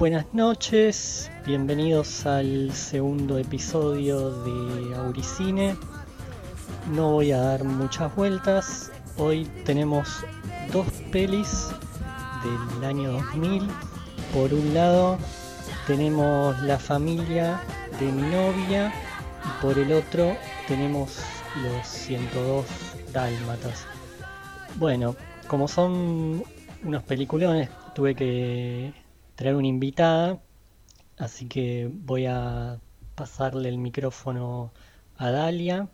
Buenas noches, bienvenidos al segundo episodio de Auricine. No voy a dar muchas vueltas, hoy tenemos dos pelis del año 2000. Por un lado tenemos La familia de mi novia y por el otro tenemos Los 102 Dálmatas. Bueno, como son unos peliculones, tuve que traer una invitada, así que voy a pasarle el micrófono a Dalia.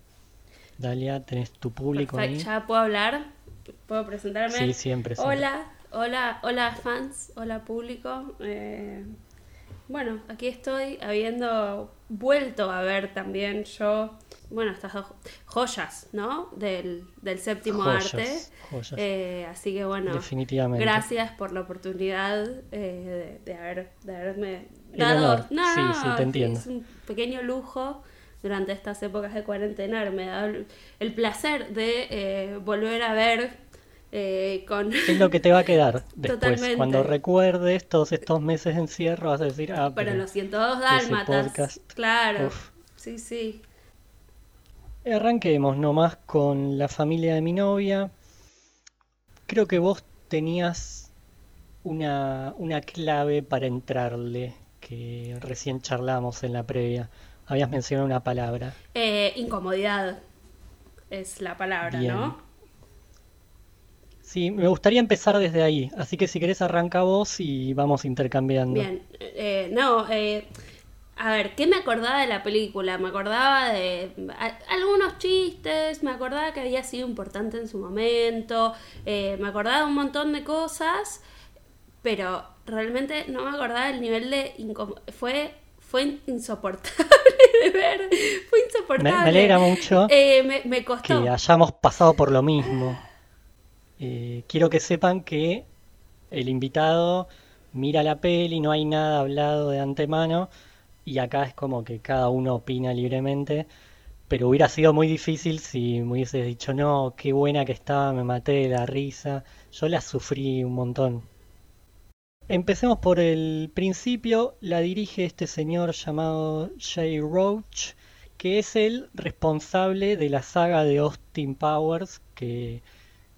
Dalia, tenés tu público Perfecto, ¿Ya puedo hablar? ¿Puedo presentarme? Sí, siempre. Hola, hola, hola fans, hola público. Eh, bueno, aquí estoy habiendo vuelto a ver también yo, bueno, estas dos joyas, ¿no? Del, del séptimo arte. Eh, así que bueno, Definitivamente. gracias por la oportunidad eh, de, haber, de haberme dado... No, sí, sí, te entiendo. Es un pequeño lujo durante estas épocas de cuarentena, me da el placer de eh, volver a ver eh, con... Es lo que te va a quedar después. Cuando recuerdes todos estos meses de encierro, vas a decir, ah, pero, pero los 102 dálmatas. Claro. Sí, sí. Arranquemos nomás con la familia de mi novia. Creo que vos tenías una, una clave para entrarle, que recién charlamos en la previa. Habías mencionado una palabra. Eh, incomodidad es la palabra, ¿no? Sí, me gustaría empezar desde ahí, así que si querés arranca vos y vamos intercambiando. Bien, eh, no, eh, a ver, ¿qué me acordaba de la película? Me acordaba de algunos chistes, me acordaba que había sido importante en su momento, eh, me acordaba de un montón de cosas, pero realmente no me acordaba del nivel de... Fue fue insoportable de ver, fue insoportable. Me, alegra mucho me, me, costó. que hayamos pasado por lo mismo. Eh, quiero que sepan que el invitado mira la peli, no hay nada hablado de antemano y acá es como que cada uno opina libremente. Pero hubiera sido muy difícil si me hubieses dicho, no, qué buena que estaba, me maté de la risa. Yo la sufrí un montón. Empecemos por el principio. La dirige este señor llamado Jay Roach, que es el responsable de la saga de Austin Powers, que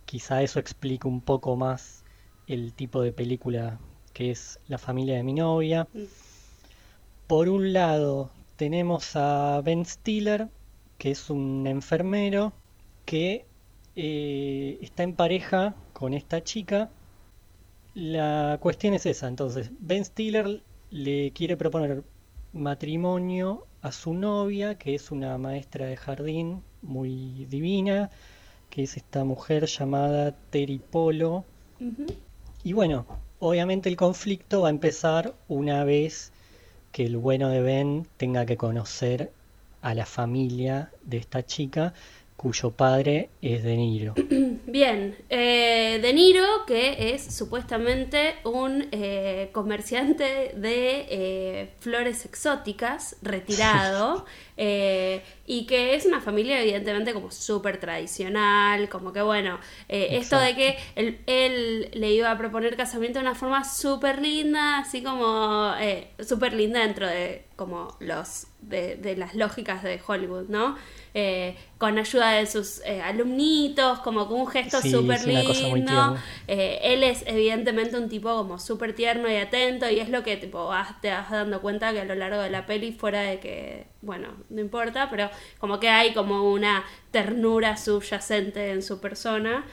Quizá eso explique un poco más el tipo de película que es La familia de mi novia. Mm. Por un lado tenemos a Ben Stiller, que es un enfermero que eh, está en pareja con esta chica. La cuestión es esa, entonces, Ben Stiller le quiere proponer matrimonio a su novia, que es una maestra de jardín muy divina, que es esta mujer llamada Teripolo. Y bueno, obviamente el conflicto va a empezar una vez que el bueno de Ben tenga que conocer a la familia de esta chica cuyo padre es De Niro. Bien, eh, De Niro, que es supuestamente un eh, comerciante de eh, flores exóticas, retirado, y que es una familia evidentemente como súper tradicional, como que bueno, esto de que él, le iba a proponer casamiento de una forma súper linda, así como súper linda dentro de como los de, de las lógicas de Hollywood, ¿no? Eh, con ayuda de sus eh, alumnitos, como con un gesto súper lindo. Eh, él es evidentemente un tipo como súper tierno y atento y es lo que tipo te vas dando cuenta que a lo largo de la peli, fuera de que, bueno, no importa, pero como que hay como una ternura subyacente en su persona.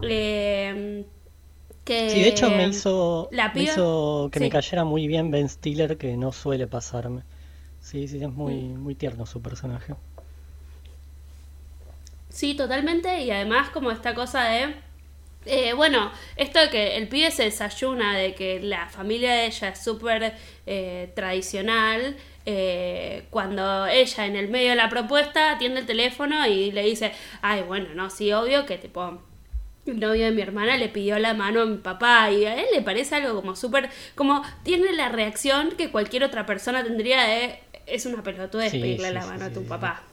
que sí, de hecho me hizo, hizo que me cayera muy bien Ben Stiller, que no suele pasarme. Sí, sí, es muy, mm. muy tierno su personaje. Sí, totalmente. Y además como esta cosa de... Eh, bueno, esto de que el pibe se desayuna, de que la familia de ella es súper eh, tradicional, eh, cuando ella en el medio de la propuesta atiende el teléfono y le dice, ay, bueno, no, sí, obvio que tipo, el novio de mi hermana le pidió la mano a mi papá y a él le parece algo como súper, como tiene la reacción que cualquier otra persona tendría de, es una pelotudez pedirle la mano a tu papá.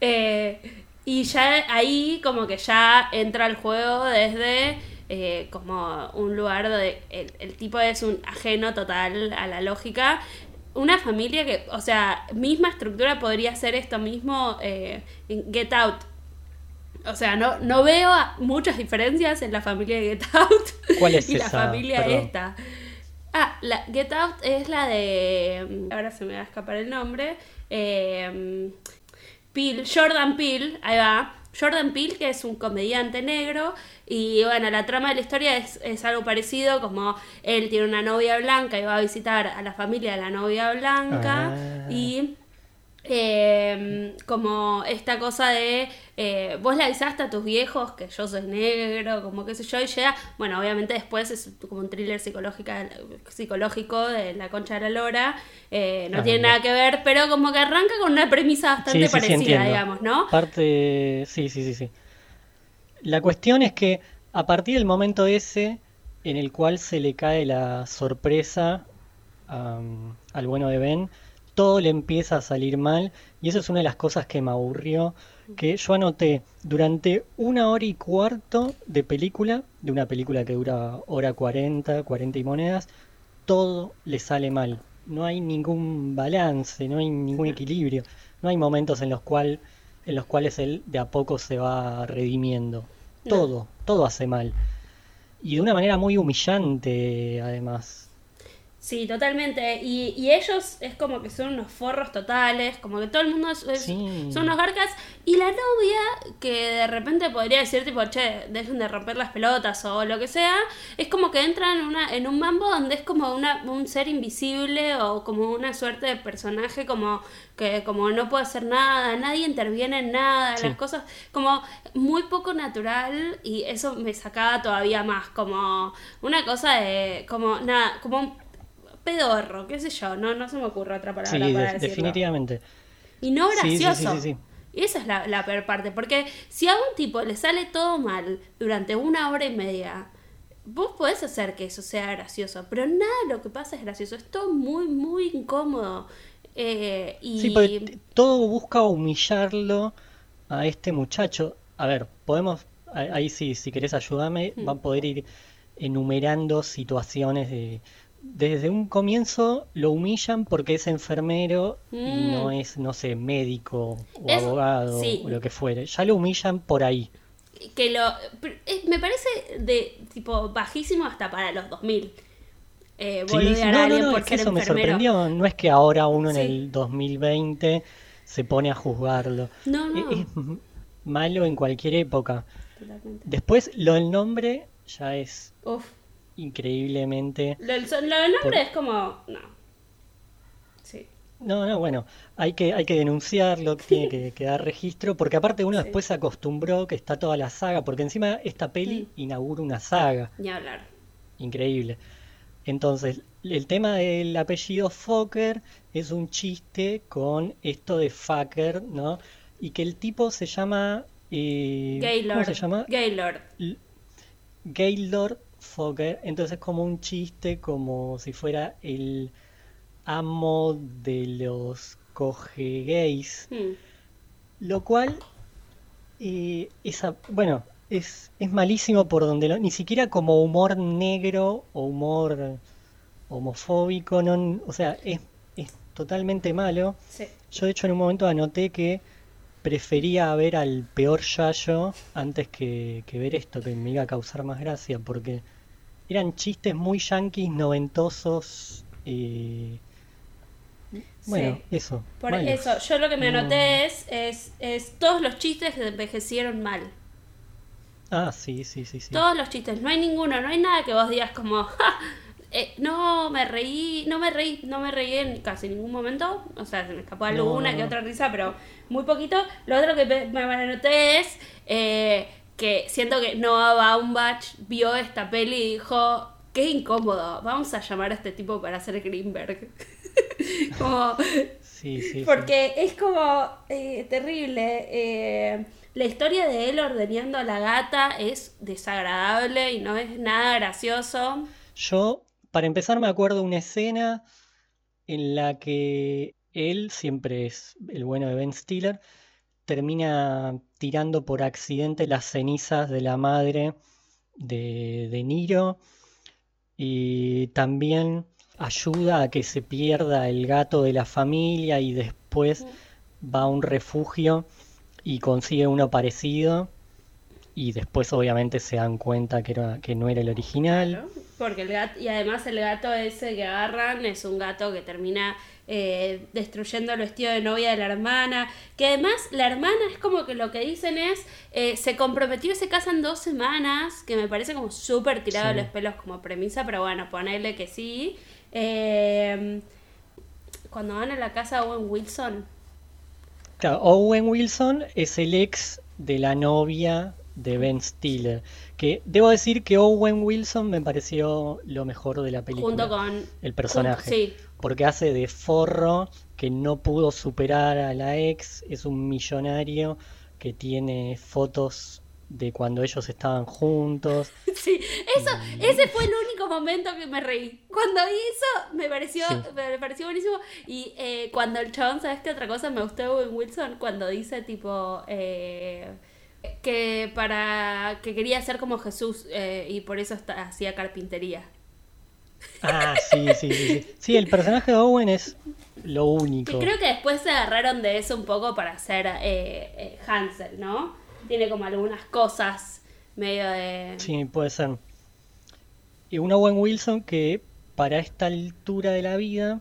Eh, y ya ahí como que ya entra el juego desde eh, como un lugar donde el, tipo es un ajeno total a la lógica. Una familia que, o sea, misma estructura podría ser esto mismo eh, en Get Out. O sea, no, no veo muchas diferencias en la familia de Get Out ¿Cuál es y esa? la familia Perdón. esta. Ah, la Get Out es la de. Ahora se me va a escapar el nombre. Eh, Peele, Jordan Peele, ahí va. Jordan Peele, que es un comediante negro, y bueno, la trama de la historia es, es algo parecido, como él tiene una novia blanca y va a visitar a la familia de la novia blanca, Ah. y eh, como esta cosa de eh, vos le avisaste a tus viejos que yo soy negro, como qué sé yo, y llega, bueno, obviamente después es como un thriller psicológica, psicológico de la concha de la lora, eh, no Ah, tiene bien. nada que ver, pero como que arranca con una premisa bastante Sí, sí, sí, parecida, digamos, ¿no? Parte, sí, sí, sí, sí. La cuestión es que a partir del momento ese en el cual se le cae la sorpresa al bueno de Ben, todo le empieza a salir mal y eso es una de las cosas que me aburrió, que yo anoté durante una hora y cuarto de película, de una película que dura hora 40, 40 y monedas, todo le sale mal. No hay ningún balance, no hay ningún equilibrio, no hay momentos en los cual, en los cuales él de a poco se va redimiendo. Todo, todo hace mal. Y de una manera muy humillante, además. Sí, totalmente. Y, y ellos es como que son unos forros totales, como que todo el mundo es- es- Sí. son unos garcas. Y la novia, que de repente podría decir, tipo, che, dejen de romper las pelotas o lo que sea, es como que entra en, una, en un mambo donde es como una, un ser invisible o como una suerte de personaje como que como no puede hacer nada, nadie interviene en nada, Sí. las cosas como muy poco natural y eso me sacaba todavía más como una cosa de como nada, como un pedorro, qué sé yo, no, no se me ocurre otra palabra Sí, para de- decirlo. definitivamente. Y no Sí, sí, sí, gracioso. sí, sí. Y esa es la, la peor parte, porque si a un tipo le sale todo mal durante una hora y media, vos podés hacer que eso sea gracioso, pero nada de lo que pasa es gracioso, es todo muy, muy incómodo. Eh, y Sí, porque todo busca humillarlo a este muchacho. A ver, podemos, ahí sí, si querés ayudarme, Mm. va a poder ir enumerando situaciones de... Desde un comienzo lo humillan porque es enfermero y Mm. no es, no sé, médico o Es- abogado sí. o lo que fuere. Ya lo humillan por ahí. que lo me parece de tipo bajísimo hasta para los 2000 eh, Sí, no, no, no, por es que eso me sorprendió. No es que ahora uno en el 2020 se pone a juzgarlo. No, no. Es, es malo en cualquier época. Totalmente. Después, lo del nombre ya es Uf. Increíblemente. Lo, del son- lo del nombre Por- es como. No. Sí. No, no, bueno, hay que, hay que denunciarlo, que tiene que, que dar registro, porque aparte uno Sí. después se acostumbró que está toda la saga, porque encima esta peli Mm. inaugura una saga. Ni hablar. Increíble. Entonces, el tema del apellido Fokker es un chiste con esto de fucker, ¿no? Y que el tipo se llama... eh, Gaylord. ¿Cómo se llama? Gaylord. L- Gaylord Entonces, como un chiste, como si fuera el amo de los coge gays. Hmm. Lo cual, eh, esa, bueno, es, es malísimo por donde lo, ni siquiera como humor negro o humor homofóbico, no, o sea, es, es totalmente malo. Sí. Yo de hecho en un momento anoté que prefería ver al peor Yayo antes que, que ver esto, que me iba a causar más gracia, porque eran chistes muy yanquis, noventosos. eh, bueno, Sí. eso. Por eso, yo lo que me No. anoté es, es, es todos los chistes que envejecieron mal. Ah, sí, sí, sí, sí. Todos los chistes, no hay ninguno, no hay nada que vos digas como, "Ja, eh, no me reí, no me reí, no me reí en casi ningún momento, o sea, se me escapó alguna no, que otra risa, pero muy poquito. Lo otro que me, me anoté es eh, que siento que Noah Baumbach vio esta peli y dijo, qué incómodo, vamos a llamar a este tipo para hacer Greenberg. como, Sí, sí, sí. porque es como eh, terrible. eh, la historia de él ordeñando a la gata es desagradable y no es nada gracioso. Yo, para empezar, me acuerdo una escena en la que él, siempre es el bueno de Ben Stiller, termina tirando por accidente las cenizas de la madre de De Niro y también ayuda a que se pierda el gato de la familia y después va a un refugio y consigue uno parecido y después obviamente se dan cuenta que, era, que no era el original. porque el gato, y además el gato ese que agarran es un gato que termina eh, destruyendo el vestido de novia de la hermana, que además la hermana es como que lo que dicen es, eh, se comprometió y se casan dos semanas, que me parece como súper tirado los pelos como premisa, pero bueno, ponerle que sí. Eh, cuando van a la casa Owen Wilson. Claro, Owen Wilson es el ex de la novia de Ben Stiller. Que debo decir que Owen Wilson me pareció lo mejor de la película. Junto con el personaje. Porque hace de forro que no pudo superar a la ex, es un millonario que tiene fotos de cuando ellos estaban juntos. Sí, eso, ese fue el único momento que me reí. Cuando vi eso me pareció, me pareció buenísimo. Y eh, cuando el chabón, ¿sabes qué otra cosa me gustó en Wilson? Cuando dice tipo eh, que para que quería ser como Jesús eh, y por eso hacía carpintería. Ah, sí, sí, sí, sí. el personaje de Owen es lo único. creo que después se agarraron de eso un poco para hacer Hansel, ¿no? tiene como algunas cosas medio de... Sí, puede ser. Y un Owen Wilson que para esta altura de la vida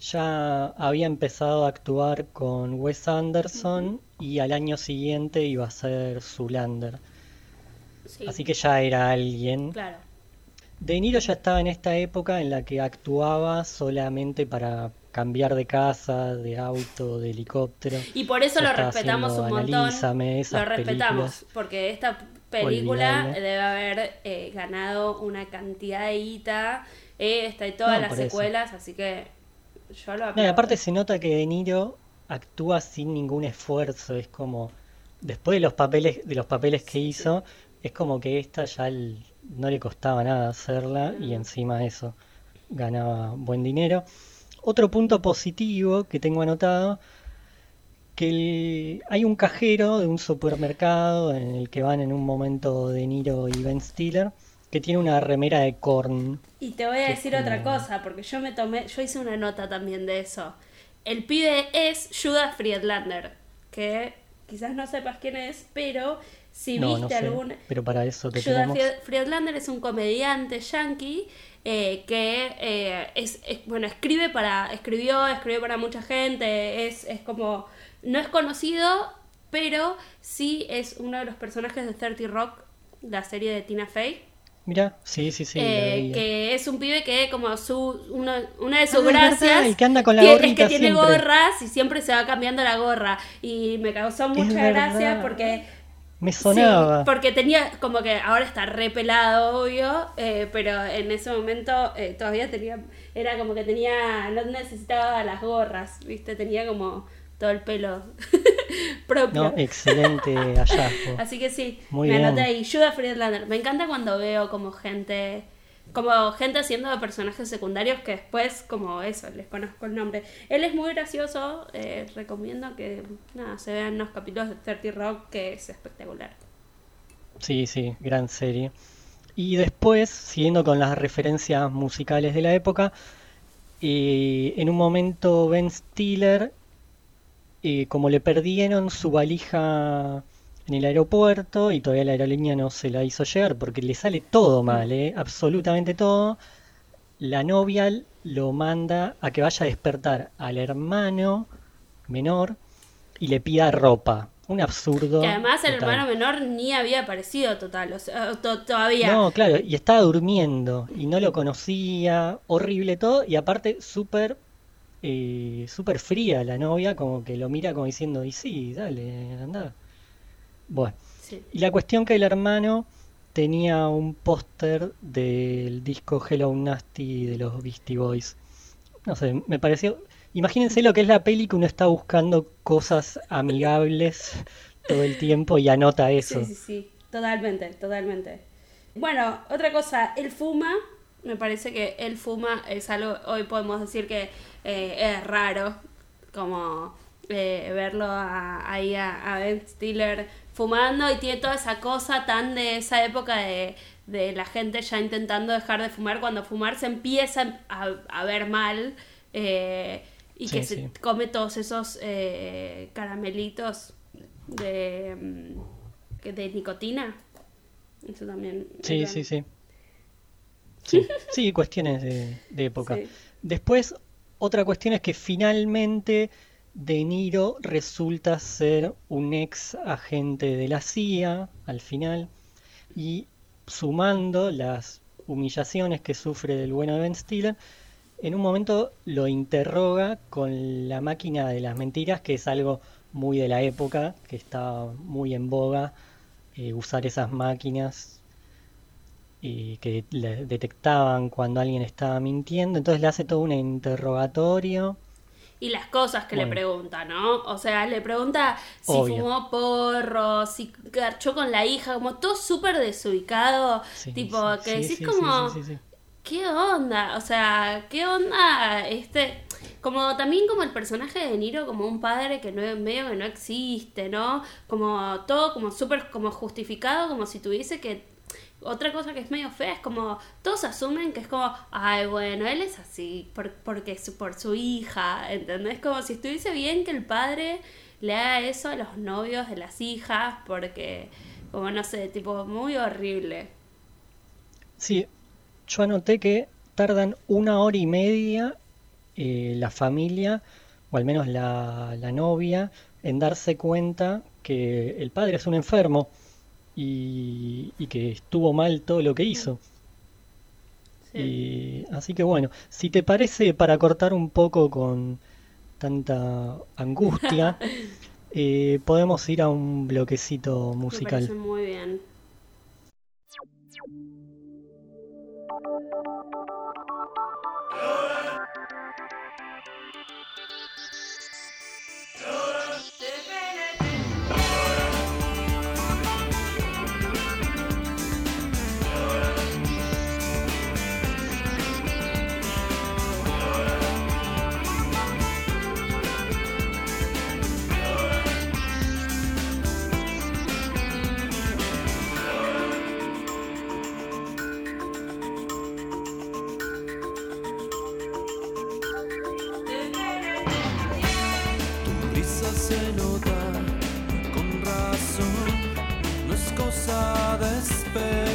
ya había empezado a actuar con Wes Anderson y al año siguiente iba a ser Zulander. Así que ya era alguien. Claro. De Niro ya estaba en esta época en la que actuaba solamente para cambiar de casa, de auto, de helicóptero. Y por eso lo respetamos un montón. Lo respetamos, porque esta película debe haber eh, ganado una cantidad de guita, eh, está en todas las secuelas, así que yo lo no, y aparte se nota que De Niro actúa sin ningún esfuerzo, es como después de los papeles de los papeles que hizo, es como que esta ya no le costaba nada hacerla y encima eso ganaba buen dinero. Otro punto positivo que tengo anotado, que hay un cajero de un supermercado en el que van en un momento De Niro y Ben Stiller, que tiene una remera de corn. Y te voy a decir otra cosa, porque yo me tomé, yo hice una nota también de eso. El pibe es Judas Friedlander, que quizás no sepas quién es, pero si viste algún... Pero para eso te Judas Friedlander es un comediante yankee eh, que eh, es, bueno, escribe para, escribió, escribió para mucha gente, es, es como, no es conocido, pero sí es uno de los personajes de 30 Rock, la serie de Tina Fey. Mira, sí, sí, sí. Eh, que es un pibe que como su una, una de sus ah, gracias y que anda con la es que tiene gorras y siempre se va cambiando la gorra y me causó mucha gracia porque me sonaba. porque tenía, como que ahora está repelado, obvio, eh, pero en ese momento eh, todavía tenía, era como que tenía, no necesitaba las gorras, ¿viste? Tenía como todo el pelo propio. No, excelente hallazgo. Así que sí, me anoté ahí. Judah Friedlander. Me encanta cuando veo como gente como gente haciendo de personajes secundarios que después, como eso, les conozco el nombre. Él es muy gracioso, eh, recomiendo que nada, se vean los capítulos de 30 Rock, que es espectacular. Sí, sí, gran serie. Y después, siguiendo con las referencias musicales de la época, eh, en un momento Ben Stiller, eh, como le perdieron su valija en el aeropuerto y todavía la aerolínea no se la hizo llegar porque le sale todo mal, ¿eh? absolutamente todo. La novia lo manda a que vaya a despertar al hermano menor y le pida ropa. Un absurdo. Que además el hermano menor ni había aparecido total, o sea, todavía. No, claro, y estaba durmiendo y no lo conocía, horrible todo, y aparte súper eh, súper fría la novia, como que lo mira como diciendo, y sí, dale, anda. Bueno, y la cuestión que el hermano tenía un póster del disco Hello Nasty de los Beastie Boys. No sé, me pareció... Imagínense lo que es la peli que uno está buscando cosas amigables todo el tiempo y anota eso. Sí, sí, sí, totalmente, totalmente. Bueno, otra cosa, él fuma, me parece que él fuma es algo, hoy podemos decir que eh, es raro, como eh, verlo ahí a, a Ben Stiller fumando y tiene toda esa cosa tan de esa época de, de la gente ya intentando dejar de fumar cuando fumar se empieza a, ver mal eh, y que se come todos esos caramelitos de, mm, de nicotina. Eso también. Sí, sí, sí. Sí, cuestiones de, época. Después, otra cuestión es que finalmente De Niro resulta ser un ex agente de la CIA al final y sumando las humillaciones que sufre del bueno de Ben Stiller, en un momento lo interroga con la máquina de las mentiras, que es algo muy de la época, que está muy en boga eh, usar esas máquinas y que le detectaban cuando alguien estaba mintiendo, entonces le hace todo un interrogatorio. Y las cosas que le pregunta, ¿no? O sea, le pregunta si fumó porro, si garchó con la hija, como todo súper desubicado, tipo, que decís como, ¿qué onda? O sea, ¿qué onda este como también como el personaje de Niro como un padre que no medio que no existe, ¿no? Como todo como súper como justificado, como si tuviese que otra cosa que es medio fea es como todos asumen que es como, ay, bueno, él es así por, porque es por su hija, ¿entendés? Como si estuviese bien que el padre le haga eso a los novios de las hijas porque, como no sé, tipo muy horrible. Sí, yo anoté que tardan una hora y media eh, la familia, o al menos la, la novia, en darse cuenta que el padre es un enfermo y, que estuvo mal todo lo que hizo. Así que bueno, si te parece, para cortar un poco con tanta angustia, eh, podemos ir a un bloquecito musical. Muy bien. despair.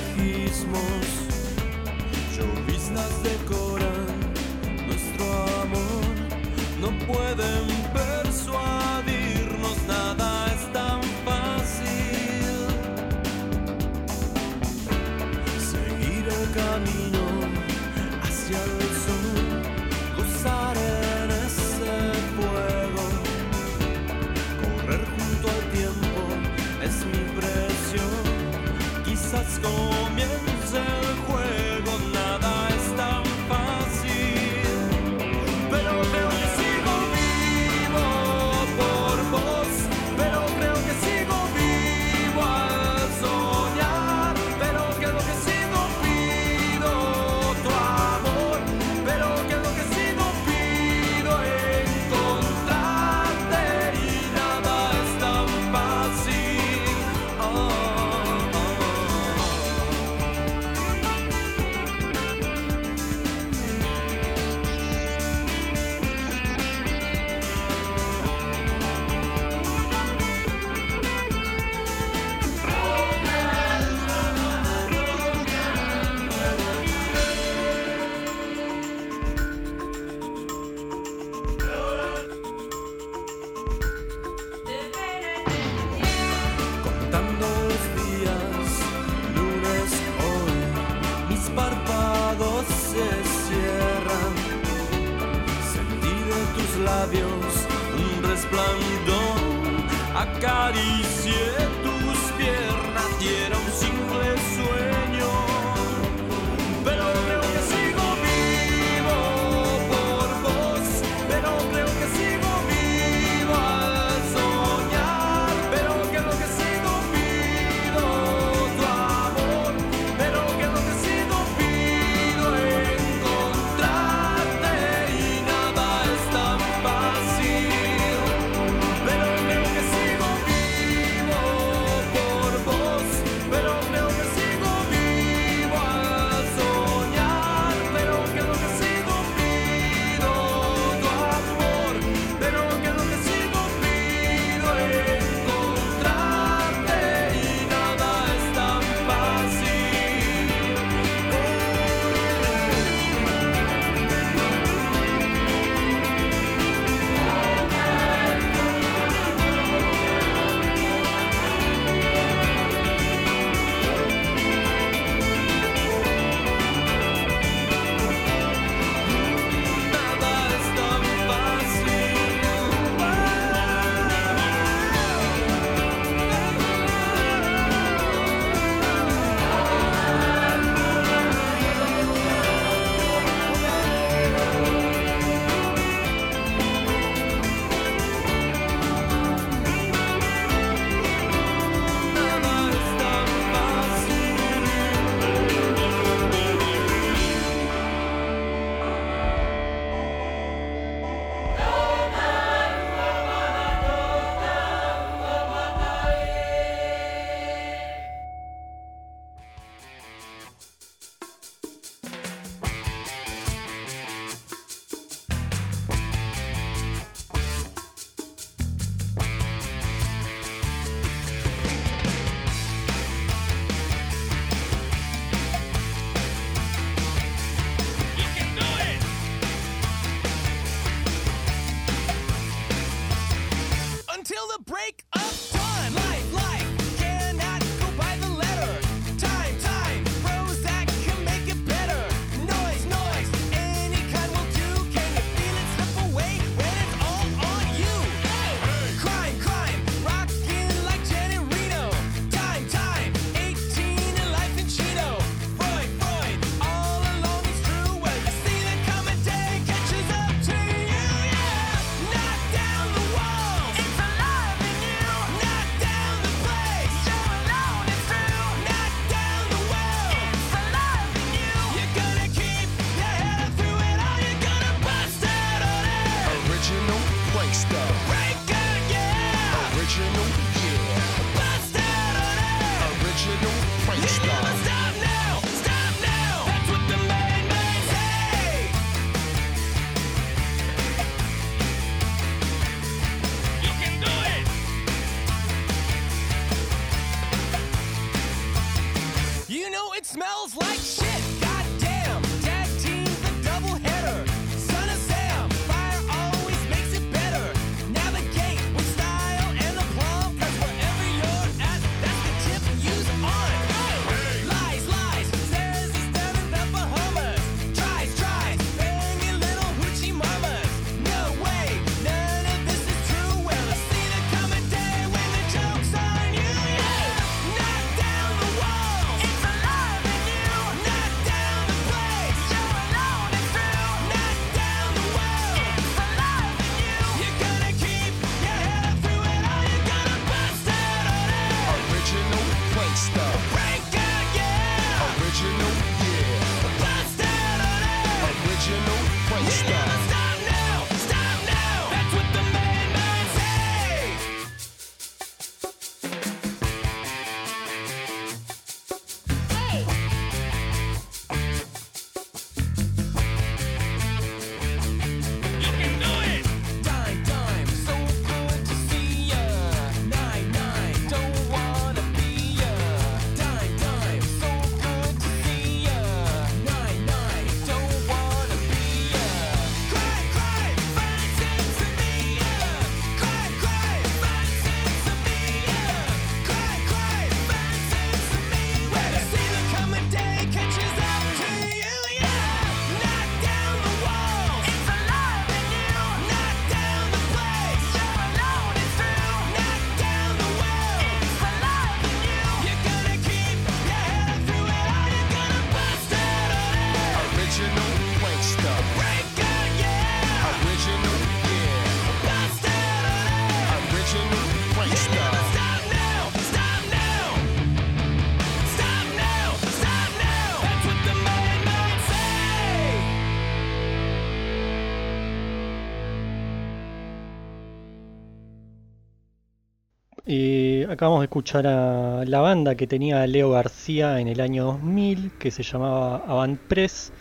Eh, acabamos de escuchar a la banda que tenía Leo García en el año 2000, que se llamaba Avant Press.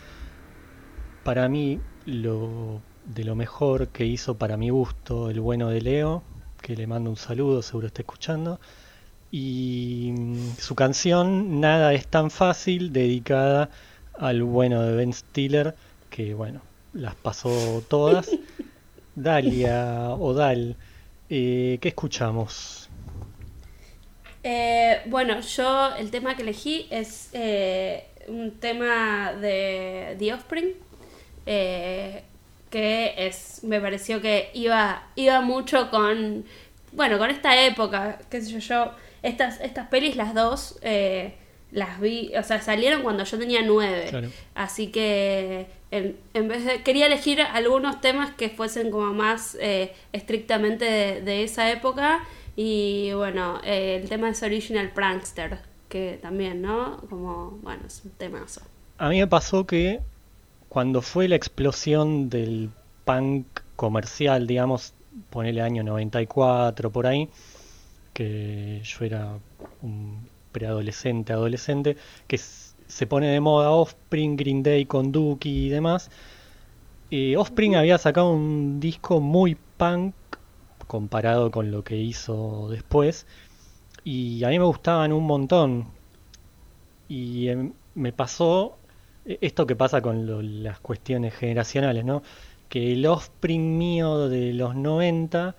Para mí, lo, de lo mejor que hizo para mi gusto el bueno de Leo, que le mando un saludo, seguro está escuchando. Y mm, su canción Nada es tan fácil, dedicada al bueno de Ben Stiller, que bueno, las pasó todas. Dalia eh, ¿qué escuchamos? Eh, bueno, yo el tema que elegí es eh, un tema de The Offspring, eh, que es, me pareció que iba, iba mucho con, bueno, con esta época, qué sé yo, yo, estas, estas pelis las dos eh, las vi, o sea, salieron cuando yo tenía nueve, Claro. así que en, en vez de, quería elegir algunos temas que fuesen como más eh, estrictamente de, de esa época y bueno, eh, el tema es Original Prankster, que también, ¿no? Como, bueno, es un temazo. A mí me pasó que cuando fue la explosión del punk comercial, digamos, ponele año 94 por ahí, que yo era un preadolescente, adolescente, que se pone de moda Offspring, Green Day con Dookie y demás. Eh, Offspring había sacado un disco muy punk comparado con lo que hizo después y a mí me gustaban un montón. Y em, me pasó eh, esto que pasa con lo- las cuestiones generacionales, ¿no? Que el Offspring mío de los 90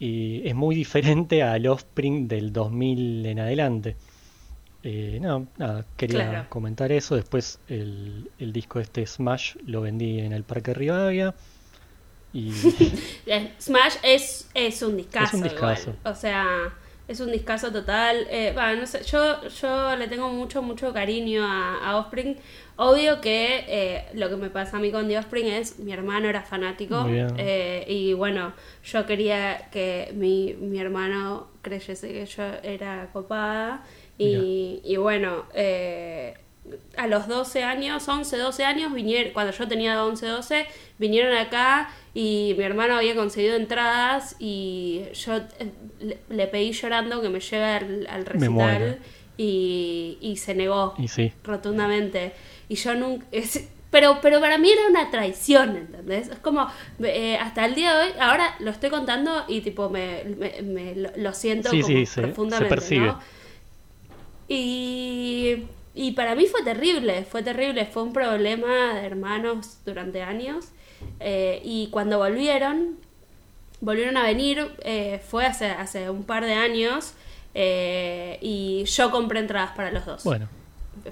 eh, es muy diferente al Offspring del 2000 en adelante. Eh, no, nada, quería Claro. comentar eso. Después el, el disco este Smash lo vendí en el Parque Rivadavia. Y Eh, Smash es, es un discazo. Es un discazo. igual. O sea, es un discazo total. Eh, no sé, yo, yo le tengo mucho, mucho cariño a, a Offspring. Obvio que eh, lo que me pasa a mí con The Offspring es mi hermano era fanático. Eh, y bueno, yo quería que mi, mi hermano creyese que yo era copada. Y, y bueno, a los 12 años, 11, 12 años, vinieron, cuando yo tenía 11, 12, vinieron acá y mi hermano había conseguido entradas y yo eh, le, le pedí llorando que me lleve al, al recital y, y se negó Y sí. rotundamente. Y yo nunca... es- pero, pero para mí era una traición, ¿entendés? Es como, eh, hasta el día de hoy, ahora lo estoy contando y tipo me, me- me lo, siento Sí, como sí, se- se profundamente, percibe. ¿no? Y, Y para mí fue terrible, fue terrible, fue un problema de hermanos durante años. Eh, y cuando volvieron, volvieron a venir, eh, fue hace, hace un par de años, eh, y yo compré entradas para los dos. Bueno,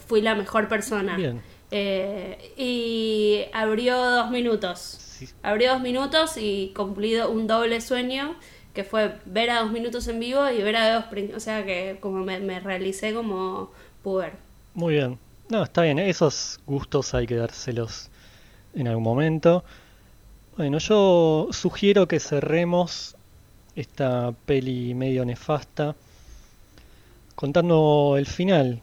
Fui la mejor persona. Bien. Eh, y abrió dos minutos. sí, Abrió dos minutos y cumplido un doble sueño, que fue ver a dos minutos en vivo y ver a dos... O sea que como me, me realicé como puber. muy bien. No, está bien, esos gustos hay que dárselos en algún momento. Bueno, yo sugiero que cerremos esta peli medio nefasta contando el final.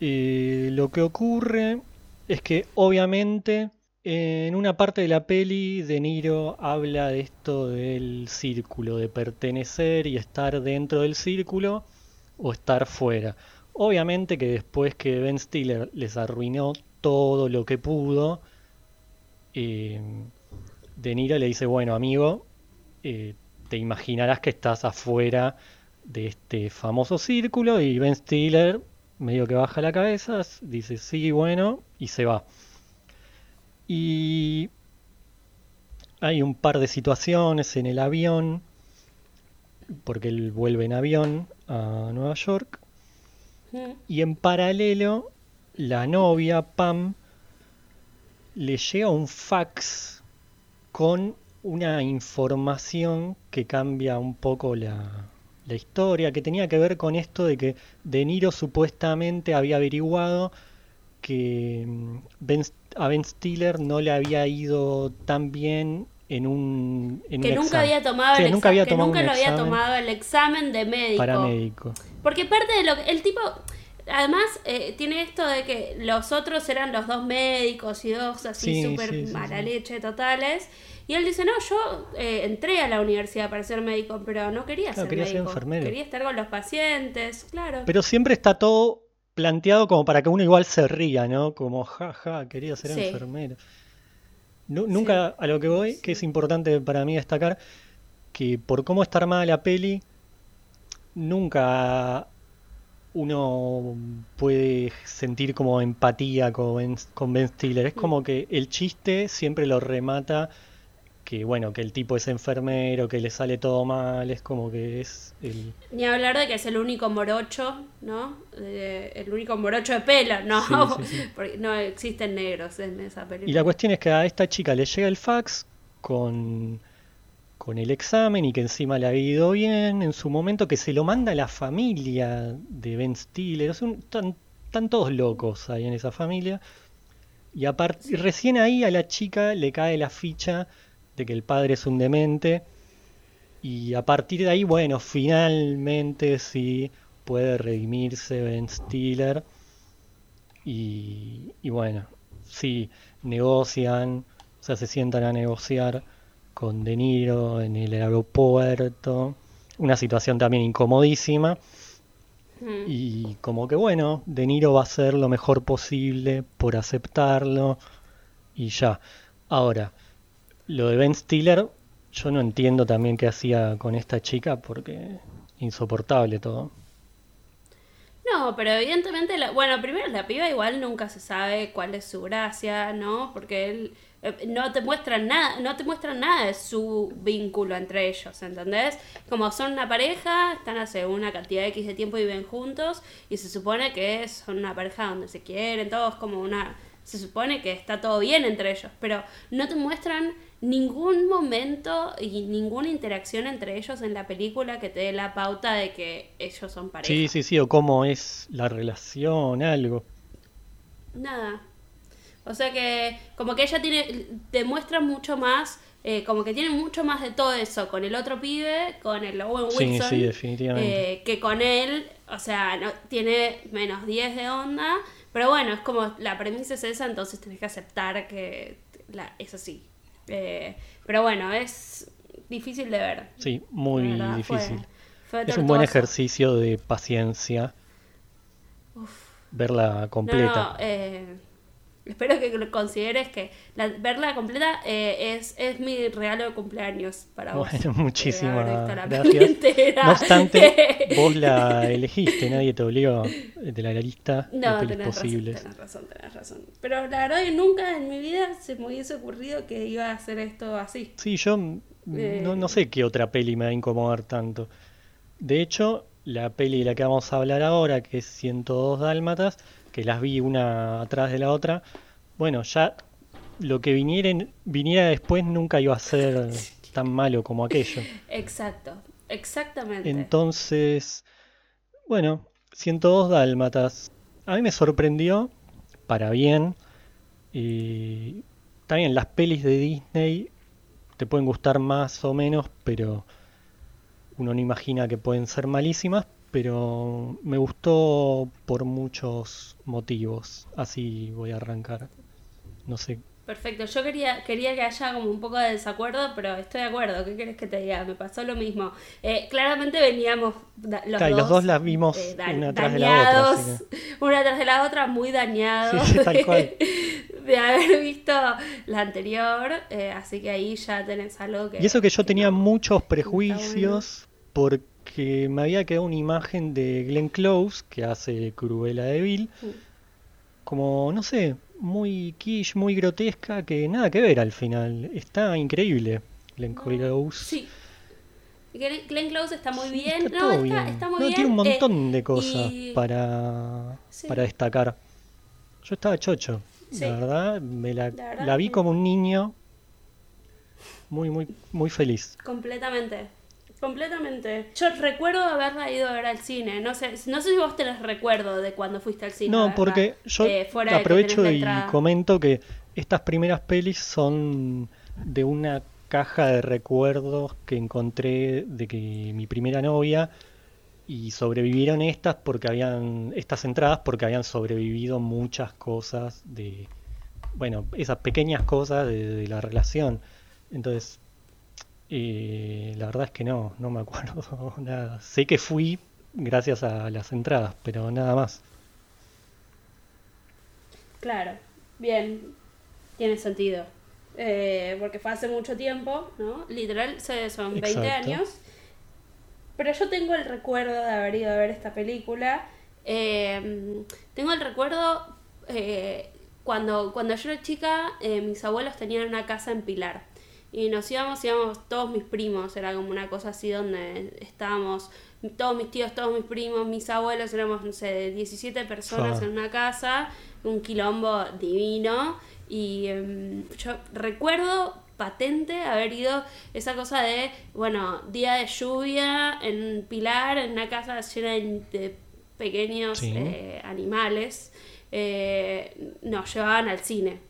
Eh, lo que ocurre es que obviamente en una parte de la peli De Niro habla de esto del círculo, de pertenecer y estar dentro del círculo o estar fuera. Obviamente que después que Ben Stiller les arruinó todo lo que pudo, eh, De Niro le dice, bueno amigo, eh, te imaginarás que estás afuera de este famoso círculo y Ben Stiller medio que baja la cabeza, dice sí, bueno, y se va. Y hay un par de situaciones en el avión, porque él vuelve en avión a Nueva York, Mm. y en paralelo la novia Pam le llega un fax con una información que cambia un poco la, la historia, que tenía que ver con esto de que De Niro supuestamente había averiguado que mm, Ben- a Ben Stiller no le había ido tan bien en un, en Que un nunca examen. había tomado Sí, el nunca que nunca un lo había tomado el examen de médico. paramédico. Porque parte de lo que el tipo además eh, tiene esto de que los otros eran los dos médicos y dos así Sí, súper sí, sí, mala leche totales y él dice no yo eh, entré a la universidad para ser médico pero no quería Claro, ser quería ser enfermero. quería estar con los pacientes claro Pero siempre está todo planteado como para que uno igual se ría, ¿no? Como, jaja, quería ser Sí. enfermero. Nu- nunca, a lo que voy, que es importante para mí destacar, que por cómo está armada la peli, nunca uno puede sentir como empatía con Ben, con Ben Stiller. Es como que el chiste siempre lo remata que, bueno, que el tipo es enfermero, que le sale todo mal, es como que es el... ni hablar de que es el único morocho no Eh, el único morocho de pelo no Sí, sí, sí. porque no existen negros en esa película Y la cuestión es que a esta chica le llega el fax con, con el examen y que encima le había ido bien en su momento, que se lo manda a la familia de Ben Stiller. Es un- están, están todos locos ahí en esa familia. Y recién ahí a la chica le cae la ficha de que el padre es un demente. Y a partir de ahí, bueno, finalmente sí puede redimirse Ben Stiller. Y, y bueno, sí, negocian, o sea, se sientan a negociar con De Niro en el aeropuerto. Una situación también incomodísima. Mm. Y como que bueno, De Niro va a hacer lo mejor posible por aceptarlo. Y ya. Ahora, lo de Ben Stiller, yo no entiendo también qué hacía con esta chica porque insoportable todo. No, pero evidentemente, la- bueno, primero la piba igual nunca se sabe cuál es su gracia, ¿no? Porque él no te muestran nada, no te muestran nada de su vínculo entre ellos, ¿entendés? Como son una pareja, están hace una cantidad de X de tiempo y viven juntos y se supone que son una pareja donde se quieren, todos como una se supone que está todo bien entre ellos, pero no te muestran ningún momento y ninguna interacción entre ellos en la película que te dé la pauta de que ellos son pareja. Sí, sí, sí, o cómo es la relación, algo. Nada. O sea que como que ella tiene, demuestra mucho más, eh, como que tiene mucho más de todo eso con el otro pibe, con el Owen Sí, Wilson, sí, definitivamente. eh, que con él, o sea, no, tiene menos 10 de onda, pero bueno, es como la premisa es esa, entonces tenés que aceptar que la, es así. Eh, pero bueno, es difícil de ver. Sí, muy verdad, difícil. fue Es un buen ejercicio de paciencia verla No, completa. no, eh, espero que consideres que la- verla completa eh, es, es mi regalo de cumpleaños para vos. Bueno, muchísimas gracias. No obstante, vos la elegiste, nadie te obligó de la lista No, de tenés razón, posibles. tenés razón, tenés razón. Pero la verdad que nunca en mi vida se me hubiese ocurrido que iba a hacer esto así. Sí, yo Eh. no, no sé qué otra peli me va a incomodar tanto. De hecho, la peli de la que vamos a hablar ahora, que es 102 Dálmatas, que las vi una atrás de la otra, bueno, ya lo que vinieren, viniera después nunca iba a ser tan malo como aquello. Exacto, exactamente. Entonces, bueno, 102 Dálmatas. A mí me sorprendió, para bien. Y también las pelis de Disney te pueden gustar más o menos, pero uno no imagina que pueden ser malísimas. Pero me gustó por muchos motivos. Así voy a arrancar. No sé. Perfecto, yo quería, quería que haya como un poco de desacuerdo, pero estoy de acuerdo. ¿Qué quieres que te diga? Me pasó lo mismo. Eh, claramente veníamos los, Claro, dos, los dos las vimos eh, da- una tras de la otra, una tras de la otra, muy dañados Sí, sí, tal cual. de haber visto la anterior. eh, así que ahí ya tenés algo que. Y eso que yo que tenía no. muchos prejuicios porque me había quedado una imagen de Glenn Close, que hace Cruella de Mm. como, no sé, muy quiche, muy grotesca, que nada que ver al final. Está increíble Glenn Close. Sí. Glenn Close está muy Sí, bien. está no, está, bien. está muy No, bien. tiene un eh, montón de cosas y- para, Sí. para destacar. Yo estaba chocho, la verdad, me la, La verdad la vi que- como un niño muy, muy, muy feliz. Completamente. Completamente. Yo recuerdo haberla ido a ver al cine. No sé, no sé si vos tenés recuerdo de cuando fuiste al cine. No, porque yo eh, fuera aprovecho y comento que estas primeras pelis son de una caja de recuerdos que encontré de que mi primera novia y sobrevivieron estas porque habían estas entradas porque habían sobrevivido muchas cosas de bueno, esas pequeñas cosas de, de la relación. Entonces, eh, la verdad es que no, no me acuerdo nada. Sé que fui gracias a las entradas, pero nada más. Claro, bien, tiene sentido. Eh, porque fue hace mucho tiempo, ¿no? Literal, son 20 Exacto. años. Pero yo tengo el recuerdo de haber ido a ver esta película. Eh, tengo el recuerdo eh, cuando, cuando yo era chica, eh, mis abuelos tenían una casa en Pilar. Y nos íbamos, íbamos todos mis primos, era como una cosa así donde estábamos todos mis tíos, todos mis primos, mis abuelos, éramos, no sé, 17 personas en una casa, un quilombo divino. Y em, yo recuerdo patente haber ido esa cosa de, bueno, día de lluvia en Pilar, en una casa llena de, de pequeños Sí. eh, animales, eh, nos llevaban al cine.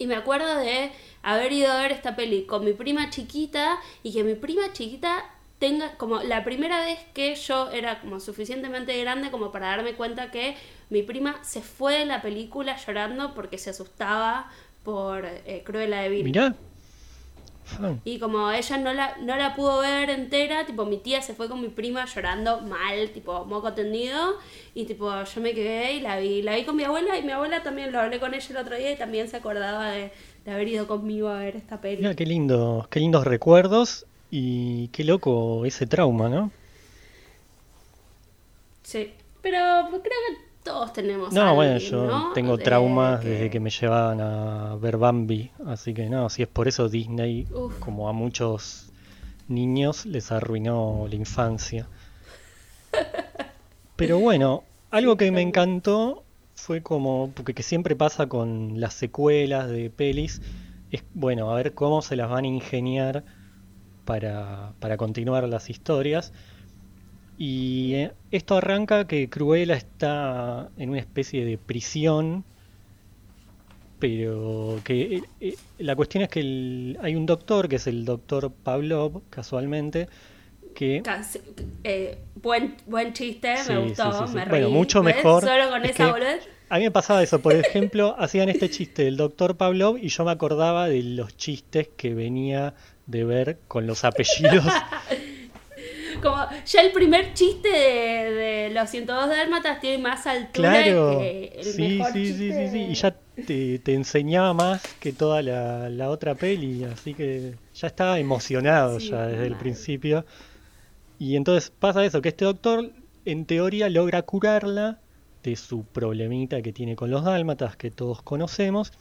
Y me acuerdo de haber ido a ver esta peli con mi prima chiquita y que mi prima chiquita tenga como la primera vez que yo era como suficientemente grande como para darme cuenta que mi prima se fue de la película llorando porque se asustaba por eh, Cruella de Vil. Mirá. Y como ella no la, no la pudo ver entera, tipo mi tía se fue con mi prima llorando mal, tipo moco tendido, y tipo yo me quedé y la vi, la vi con mi abuela y mi abuela también lo hablé con ella el otro día y también se acordaba de, de haber ido conmigo a ver esta peli. Mirá qué lindo, qué lindos recuerdos y qué loco ese trauma, ¿no? Sí, pero creo que todos tenemos No, bueno, yo ¿no? tengo De traumas que- desde que me llevaban a ver Bambi, así que no, si es por eso Disney, Uf. como a muchos niños, les arruinó la infancia. Pero bueno, algo que me encantó fue como, porque que siempre pasa con las secuelas de pelis, es bueno, a ver cómo se las van a ingeniar para, para continuar las historias. Y eh, esto arranca que Cruella está en una especie de prisión, pero que eh, eh, la cuestión es que hay un doctor, que es el doctor Pavlov, casualmente, que... Casi- eh, buen, buen chiste, Sí, me gustó, sí, sí, sí. me reí. Bueno, mucho ¿ves? mejor. Solo con Es esa boludez. A mí me pasaba eso, por ejemplo, hacían este chiste del doctor Pavlov y yo me acordaba de los chistes que venía de ver con los apellidos. Como ya el primer chiste de, de los 102 dálmatas tiene más altura Claro, que el sí, mejor sí, sí, chiste sí, sí, y ya te, te enseñaba más que toda la, la otra peli, así que ya estaba emocionado Sí, ya desde el principio. Y entonces pasa eso, que este doctor en teoría logra curarla de su problemita que tiene con los dálmatas que todos conocemos,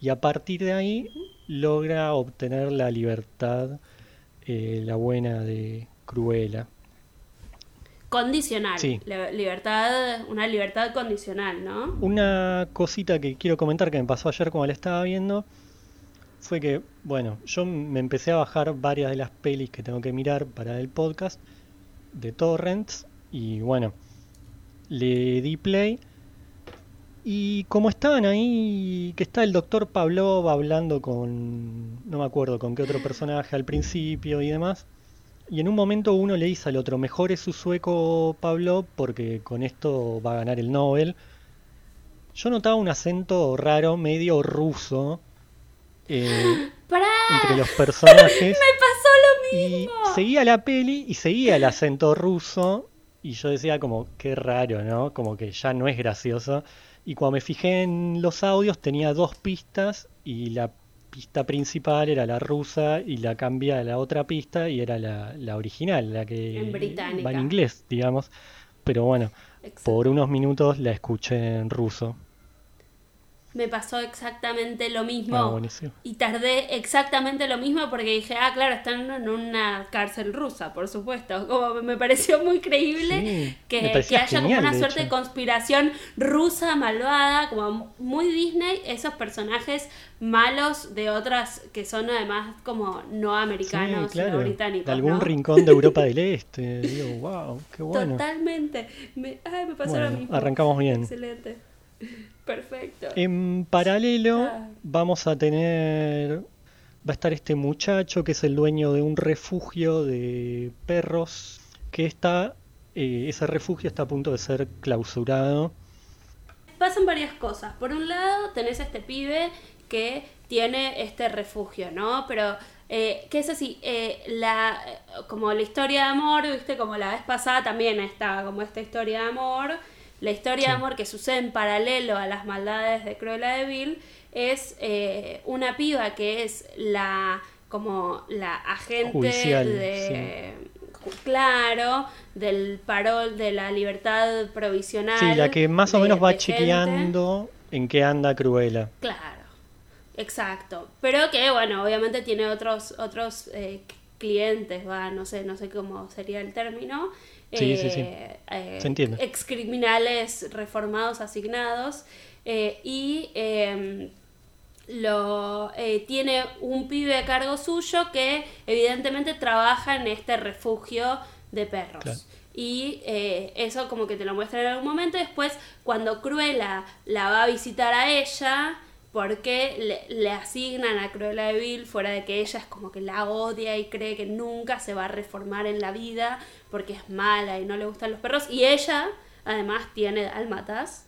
y a partir de ahí logra obtener la libertad, eh, la buena de Cruella. Condicional. Sí. La- libertad, una libertad condicional, ¿no? Una cosita que quiero comentar que me pasó ayer cuando la estaba viendo fue que, bueno, yo me empecé a bajar varias de las pelis que tengo que mirar para el podcast de Torrents y bueno, le di play y como estaban ahí, que está el doctor Pavlov hablando con, no me acuerdo con qué otro personaje al principio y demás, y en un momento uno le dice al otro, mejor es su sueco Pavlov porque con esto va a ganar el Nobel. Yo notaba un acento raro, medio ruso, eh, entre los personajes. ¡Me pasó lo Y seguía la peli y seguía el acento ruso. Y yo decía como, qué raro, ¿no? Como que ya no es gracioso. Y cuando me fijé en los audios tenía dos pistas y la pista principal era la rusa y la cambia a la otra pista y era la, la original, la que En va en inglés, digamos. Pero bueno, Exacto. por unos minutos la escuché en ruso. Me pasó exactamente lo mismo. Ah, buenísimo. Y tardé exactamente lo mismo porque dije, ah, claro, están en una cárcel rusa, por supuesto. Como me pareció muy creíble Sí, que, que haya como una de suerte de conspiración rusa malvada, como muy Disney, esos personajes malos de otras que son además como no americanos, Sí, claro, no británicos. de algún ¿no? rincón de Europa del Este. Digo, wow, qué bueno. Totalmente. Me, ay, me pasó Bueno, lo mismo. arrancamos bien. Excelente. Perfecto. En paralelo Ah. vamos a tener, va a estar este muchacho que es el dueño de un refugio de perros, que está, eh, ese refugio está a punto de ser clausurado. pasan varias cosas. Por un lado, tenés este pibe que tiene este refugio, ¿no? Pero eh, que es así, eh, la, como la historia de amor, viste, como la vez pasada también está como esta historia de amor. La historia de amor que sucede en paralelo a las maldades de Cruella de Vil es eh, una piba que es la como la agente Judicial, de claro del parol de la libertad provisional Sí, la que más o de- menos va gente. chequeando en qué anda Cruella. Claro, exacto. Pero que, bueno, obviamente tiene otros, otros eh, clientes, va, no sé, no sé cómo sería el término. Sí, sí, sí. eh, Se entiende. Excriminales reformados, asignados. eh, y eh, lo eh, tiene un pibe a cargo suyo que evidentemente trabaja en este refugio de perros. Claro. Y eh, eso como que te lo muestra en algún momento. Después, cuando Cruella la va a visitar a ella, porque le, le asignan a Cruella de Vil, fuera de que ella es como que la odia y cree que nunca se va a reformar en la vida porque es mala y no le gustan los perros. Y ella, además, tiene dálmatas.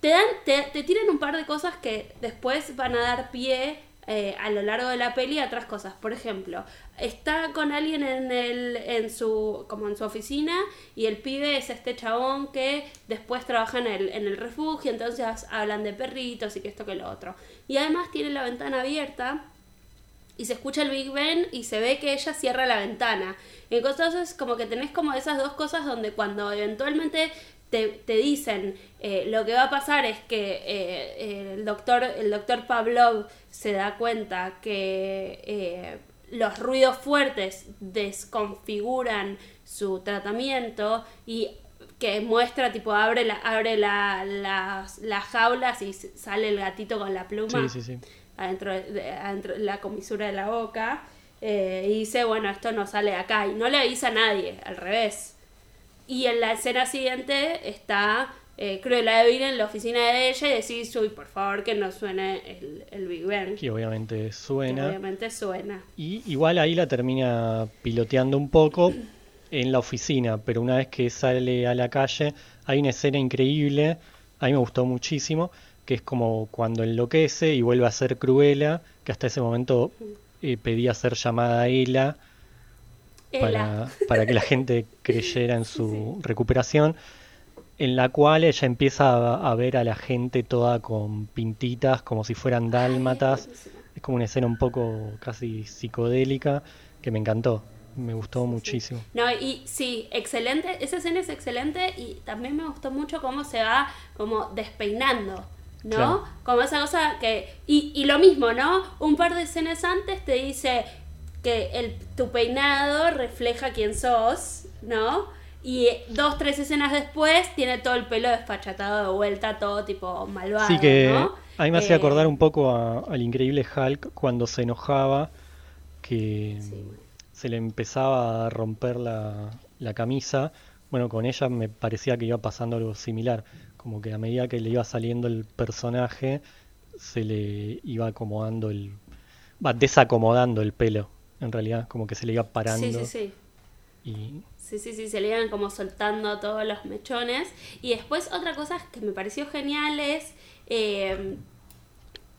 Te, dan, te, te tiran un par de cosas que después van a dar pie eh, a lo largo de la peli a otras cosas. Por ejemplo, está con alguien en el, en su, como en su oficina y el pibe es este chabón que después trabaja en el, en el refugio, entonces hablan de perritos y que esto que lo otro. Y además tiene la ventana abierta y se escucha el Big Ben y se ve que ella cierra la ventana. Entonces como que tenés como esas dos cosas donde cuando eventualmente te, te dicen eh, lo que va a pasar es que eh, el doctor el doctor Pavlov se da cuenta que eh, los ruidos fuertes desconfiguran su tratamiento y que muestra tipo abre la abre la, las, las jaulas y sale el gatito con la pluma Sí, sí, sí. adentro de, de- adentro de la comisura de la boca eh, y dice, bueno, esto no sale de acá y no le avisa a nadie, al revés. Y en la escena siguiente está eh, Cruella de Vil en la oficina de ella y decís, uy, por favor que no suene el, el Big Ben. Que obviamente Que suena. obviamente suena. Y igual ahí la termina piloteando un poco en la oficina, pero una vez que sale a la calle hay una escena increíble, a mí me gustó muchísimo, que es como cuando enloquece y vuelve a ser Cruella, que hasta ese momento eh, pedía ser llamada Ela. para, para que la gente creyera en su recuperación, en la cual ella empieza a, a ver a la gente toda con pintitas, como si fueran dálmatas. Es como una escena un poco casi psicodélica que me encantó, me gustó muchísimo. No, y sí, excelente, esa escena es excelente y también me gustó mucho cómo se va como despeinando, ¿no? Claro. Como esa cosa que... Y, y lo mismo, ¿no? Un par de escenas antes te dice que el, tu peinado refleja quién sos, ¿no? Y dos, tres escenas después tiene todo el pelo despachatado de vuelta, todo tipo malvado, Sí que ¿no? a mí me hacía Eh, acordar un poco a- al increíble Hulk cuando se enojaba, que Sí, se le empezaba a romper la, la camisa. Bueno, con ella me parecía que iba pasando algo similar, como que a medida que le iba saliendo el personaje, se le iba acomodando el, va, desacomodando el pelo, en realidad, como que se le iba parando Sí, sí, sí. Sí, sí, sí, se le iban como soltando todos los mechones. Y después otra cosa que me pareció genial es eh,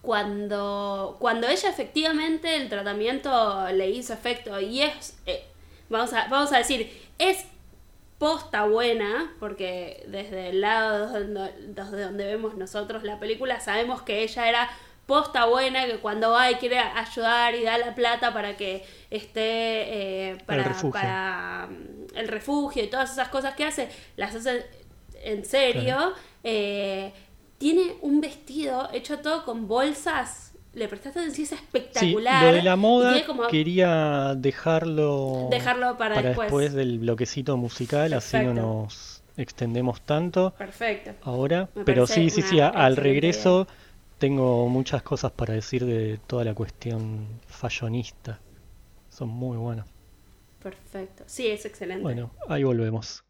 cuando, cuando ella efectivamente el tratamiento le hizo efecto y es, eh, vamos, a, vamos a decir, es posta buena, porque desde el lado donde vemos nosotros la película sabemos que ella era posta buena, que cuando va y quiere ayudar y da la plata para que esté eh, para, mm, el refugio y todas esas cosas que hace, las hace en serio. eh, tiene un vestido hecho todo con bolsas. Le prestaste atención, es Sí, espectacular. lo de la moda como- quería dejarlo, Dejarlo para después. del bloquecito musical, así no nos extendemos tanto Perfecto. ahora. Me Pero sí, sí, sí, al regreso tengo muchas cosas para decir de toda la cuestión fashionista. Son muy buenos. Perfecto. Sí, es excelente. Bueno, ahí volvemos.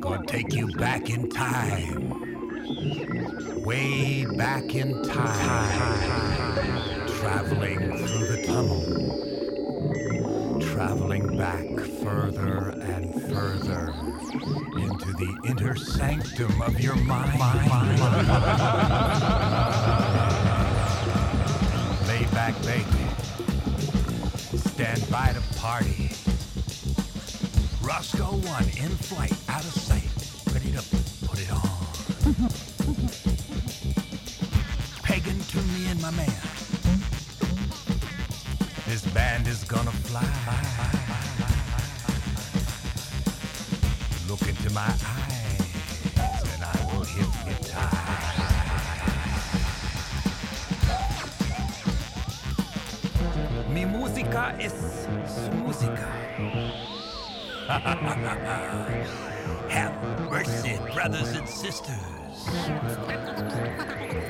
Gonna take you back in time. Way back in time. Traveling through the tunnel. Traveling back further and further into the inner sanctum of your mind. Lay back, baby. Stand by to party. Roscoe One in flight, out of sight, ready to put it on. Pagan to me and my man. This band is gonna fly. Look into my eyes and I will hypnotize. Mi música es su música. Have mercy, brothers and sisters.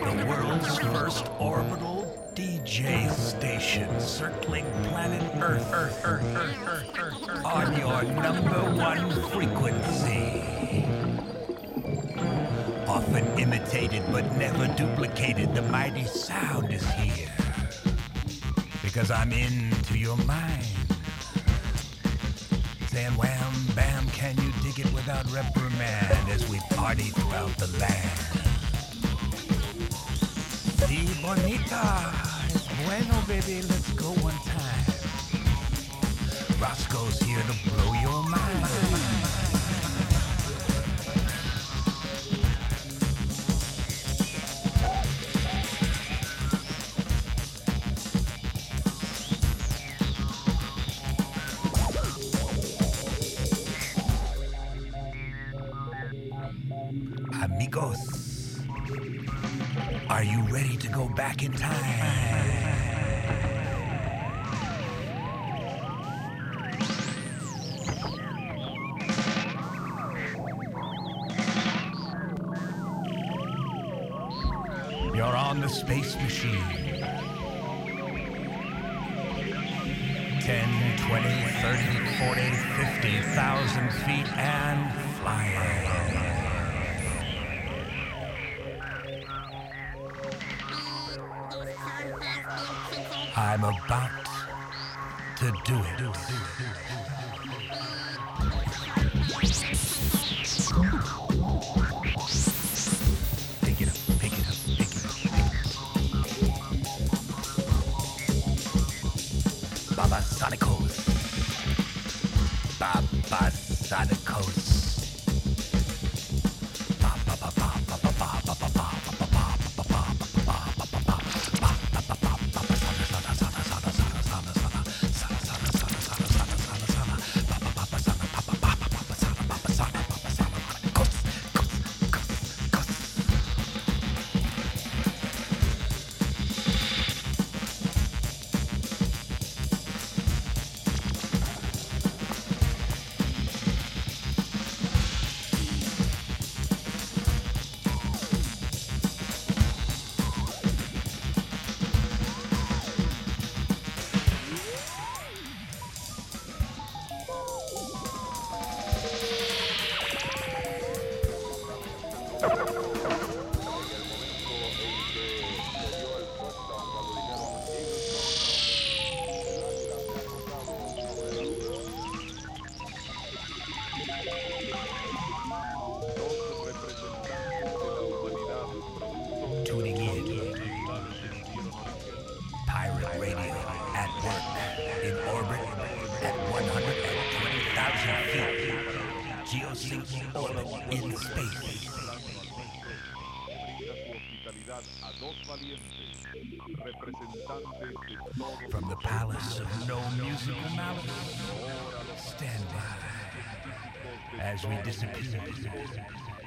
The world's first orbital DJ station circling planet Earth, Earth, Earth, Earth, Earth, Earth, Earth, on your number one frequency. Often imitated but never duplicated, the mighty sound is here. Because I'm into your mind. Saying wham, bam, can you dig it without reprimand as we party throughout the land? Si bonita, bueno, baby, let's go one time. Roscoe's here to blow your mind.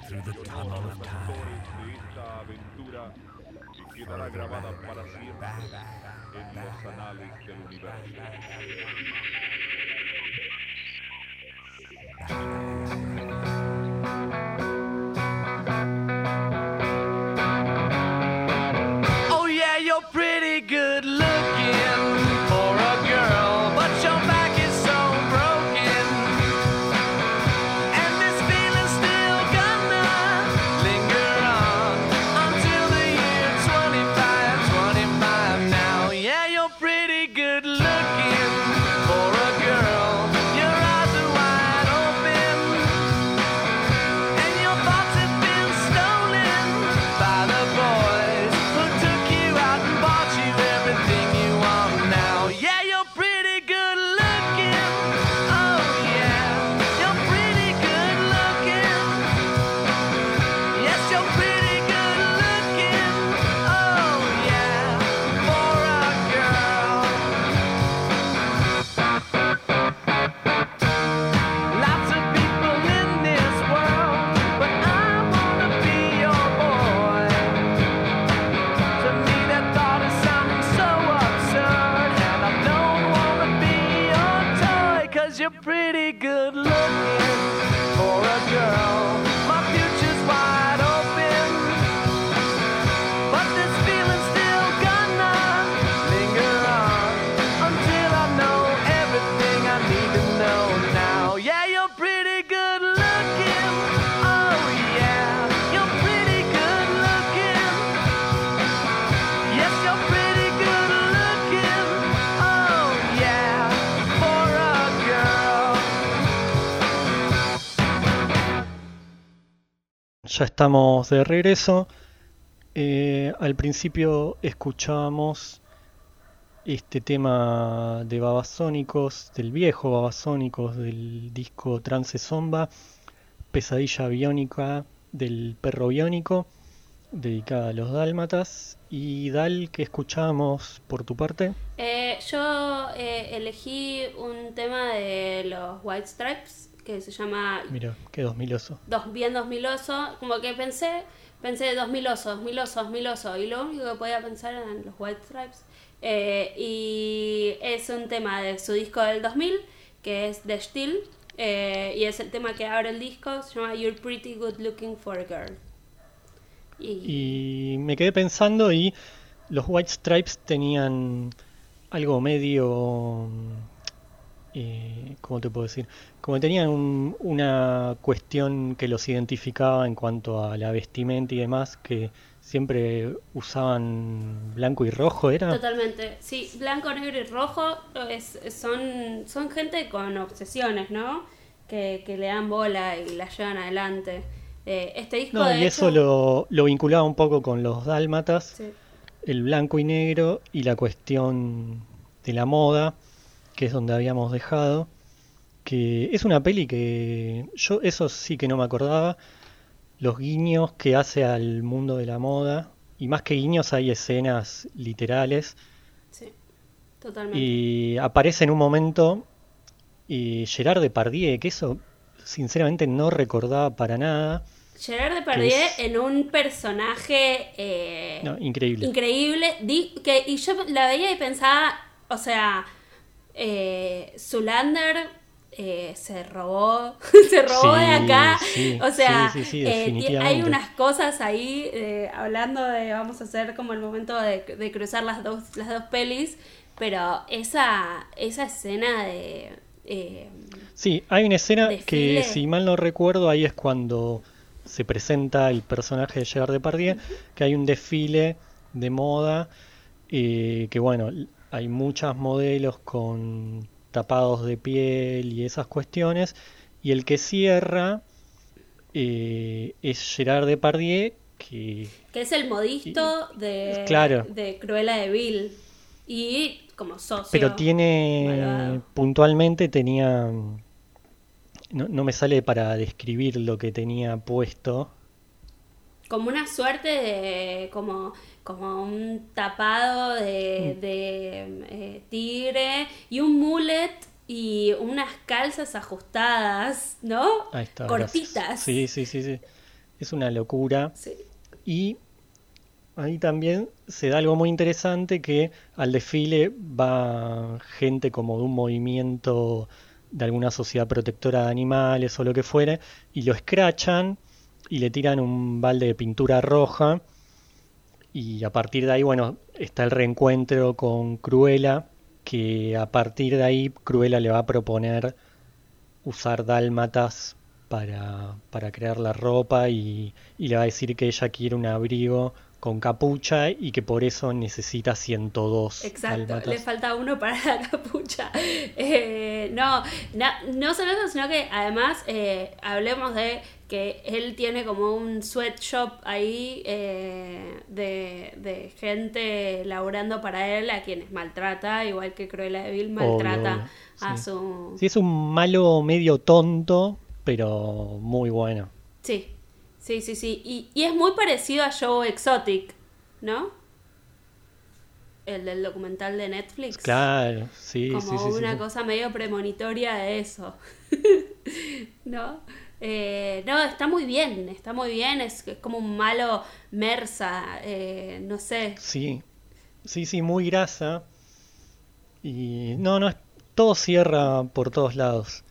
Through the tunnel of time. quedará grabada para siempre. Ya estamos de regreso. Eh, al principio escuchábamos este tema de Babasónicos, del viejo Babasónicos, del disco Trance Zomba, Pesadilla Biónica del Perro Biónico, dedicada a los dálmatas. Y Dal, que escuchábamos por tu parte? Eh, yo eh, elegí un tema de los White Stripes que se llama Mira, qué dos miloso. dos, bien 2000oso. Como que pensé, pensé 2000oso, 2000oso, 2000oso. Y lo único que podía pensar eran los White Stripes. Eh, y es un tema de su disco del 2000, que es The Still. eh, y es el tema que abre el disco, se llama You're Pretty Good Looking for a Girl. Y, Y me quedé pensando y los White Stripes tenían algo medio... Eh, ¿Cómo te puedo decir? Como tenían un- una cuestión que los identificaba en cuanto a la vestimenta y demás, que siempre usaban blanco y rojo, ¿era? Totalmente, sí, blanco, negro y rojo es, son, son gente con obsesiones, ¿no? Que, que le dan bola y la llevan adelante. Eh, este disco No, de y hecho- eso lo, lo vinculaba un poco con los dálmatas, Sí. el blanco y negro y la cuestión de la moda, que es donde habíamos dejado. que es una peli que yo eso sí que no me acordaba, los guiños que hace al mundo de la moda, y más que guiños hay escenas literales, Sí, totalmente. y aparece en un momento y Gerard Depardieu, que eso sinceramente no recordaba para nada, Gerard Depardieu es- en un personaje eh, no, increíble. increíble. Di- que, y yo la veía y pensaba, o sea, eh, Zulander eh, se robó, se robó de acá. sí, o sea, sí, eh, hay unas cosas ahí, eh, hablando de, vamos a hacer como el momento de, de cruzar las dos, las dos pelis, pero esa, esa escena de... Sí, hay una escena Desfile. que, si mal no recuerdo, ahí es cuando se presenta el personaje de Gerard Depardieu, que hay un desfile de moda, que bueno, hay muchas modelos con tapados de piel y esas cuestiones, y el que cierra eh, es Gerard Depardieu, que que es el modisto de, Claro. de Cruella de Vil. Y como socio. pero tiene malvado. puntualmente tenía no, no me sale para describir lo que tenía puesto Como una suerte de. como, como un tapado Mm. de, de eh, tigre y un mullet y unas calzas ajustadas, ¿no? Ahí está, Cortitas. gracias. Sí, sí, sí, sí. Es una locura. Sí. Y ahí también se da algo muy interesante que al desfile va gente como de un movimiento de alguna sociedad protectora de animales o lo que fuere, y lo escrachan y le tiran un balde de pintura roja. Y a partir de ahí, bueno, está el reencuentro con Cruella, que a partir de ahí Cruella le va a proponer usar dálmatas para, para crear la ropa y, y le va a decir que ella quiere un abrigo con capucha y que por eso necesita 102 Exacto, dálmatas. le falta uno para la capucha. Eh, no, na- no solo eso, sino que además eh, hablemos de que él tiene como un sweatshop ahí eh, de, de gente laburando para él a quienes maltrata, igual que Cruella de Vil maltrata obvio, a su... Sí, es un malo medio tonto, pero muy bueno. Sí, sí, sí, sí. Y, y es muy parecido a Joe Exotic, ¿no? El del documental de Netflix. Claro, sí, como sí, sí, sí, una sí. cosa medio premonitoria de eso. ¿No? Eh, no, está muy bien, está muy bien, es, como un malo mersa, eh, no sé. Sí, sí, sí, muy grasa. Y no, no, todo cierra por todos lados.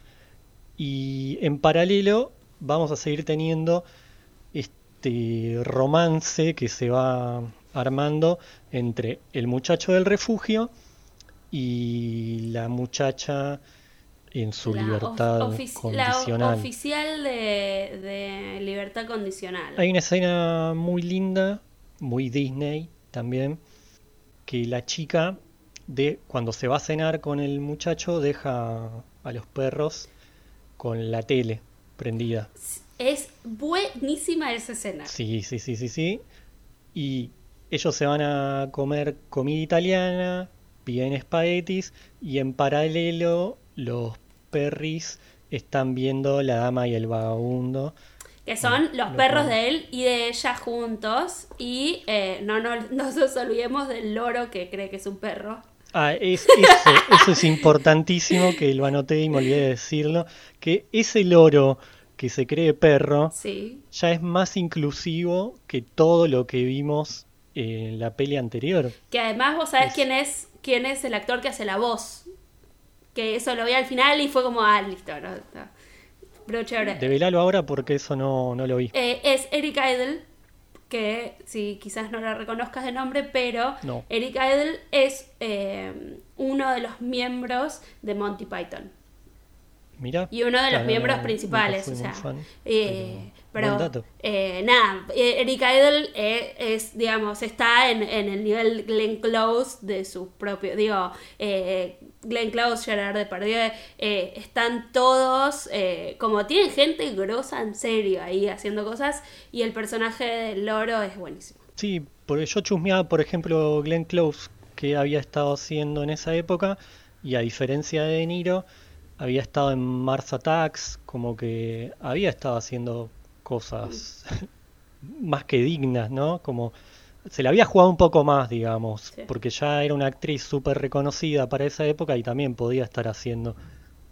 Y en paralelo vamos a seguir teniendo este romance que se va armando entre el muchacho del refugio y la muchacha en su La libertad ofici- la condicional. oficial de, de libertad condicional. Hay una escena muy linda, muy Disney también, que la chica de cuando se va a cenar con el muchacho deja a los perros con la tele prendida. Es buenísima esa escena. Sí, sí, sí, sí, sí. Y ellos se van a comer comida italiana, piden espaguetis y en paralelo los perris están viendo La Dama y el Vagabundo. Que son los Lo perros cual- de él y de ella juntos. Y eh, no, no, no nos olvidemos del loro que cree que es un perro. Ah, es, eso, eso es importantísimo que lo anoté y me olvidé de decirlo, que ese loro que se cree perro Sí. ya es más inclusivo que todo lo que vimos en la peli anterior. Que además vos sabés Es- quién es quién es el actor que hace la voz. Que eso lo vi al final y fue como, ah, listo, no, no. Chévere. Develalo ahora porque eso no, no lo vi. Eh, es Eric Idle, que sí, quizás no la reconozcas de nombre, pero No. Eric Idle es eh, uno de los miembros de Monty Python. Mira. Y uno de los miembros principales, o sea. fan, eh, pero eh, nada, eh, Eric Idle eh, es, digamos, está en, en el nivel Glenn Close de su propio, digo, eh, Glenn Close, Gerard Depardieu, eh, están todos, como tienen gente grosa en serio ahí haciendo cosas y el personaje del loro es buenísimo. Sí, porque yo chusmeaba, por ejemplo, Glenn Close, que había estado haciendo en esa época, y a diferencia de De Niro, había estado en Mars Attacks, como que había estado haciendo cosas más que dignas, ¿no? Como se la había jugado un poco más, digamos, Sí. porque ya era una actriz súper reconocida para esa época y también podía estar haciendo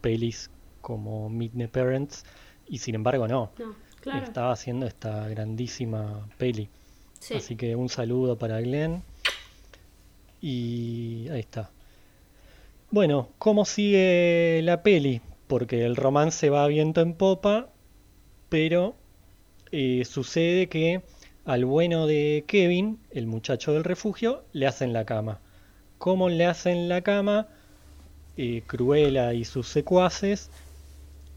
pelis como Meet the Parents, y sin embargo no, No, claro. estaba haciendo esta grandísima peli. Sí. Así que un saludo para Glenn. Y ahí está. Bueno, ¿cómo sigue la peli? Porque el romance va viento en popa, pero eh, sucede que al bueno de Kevin, el muchacho del refugio, le hacen la cama. ¿Cómo le hacen la cama? Eh, Cruella y sus secuaces,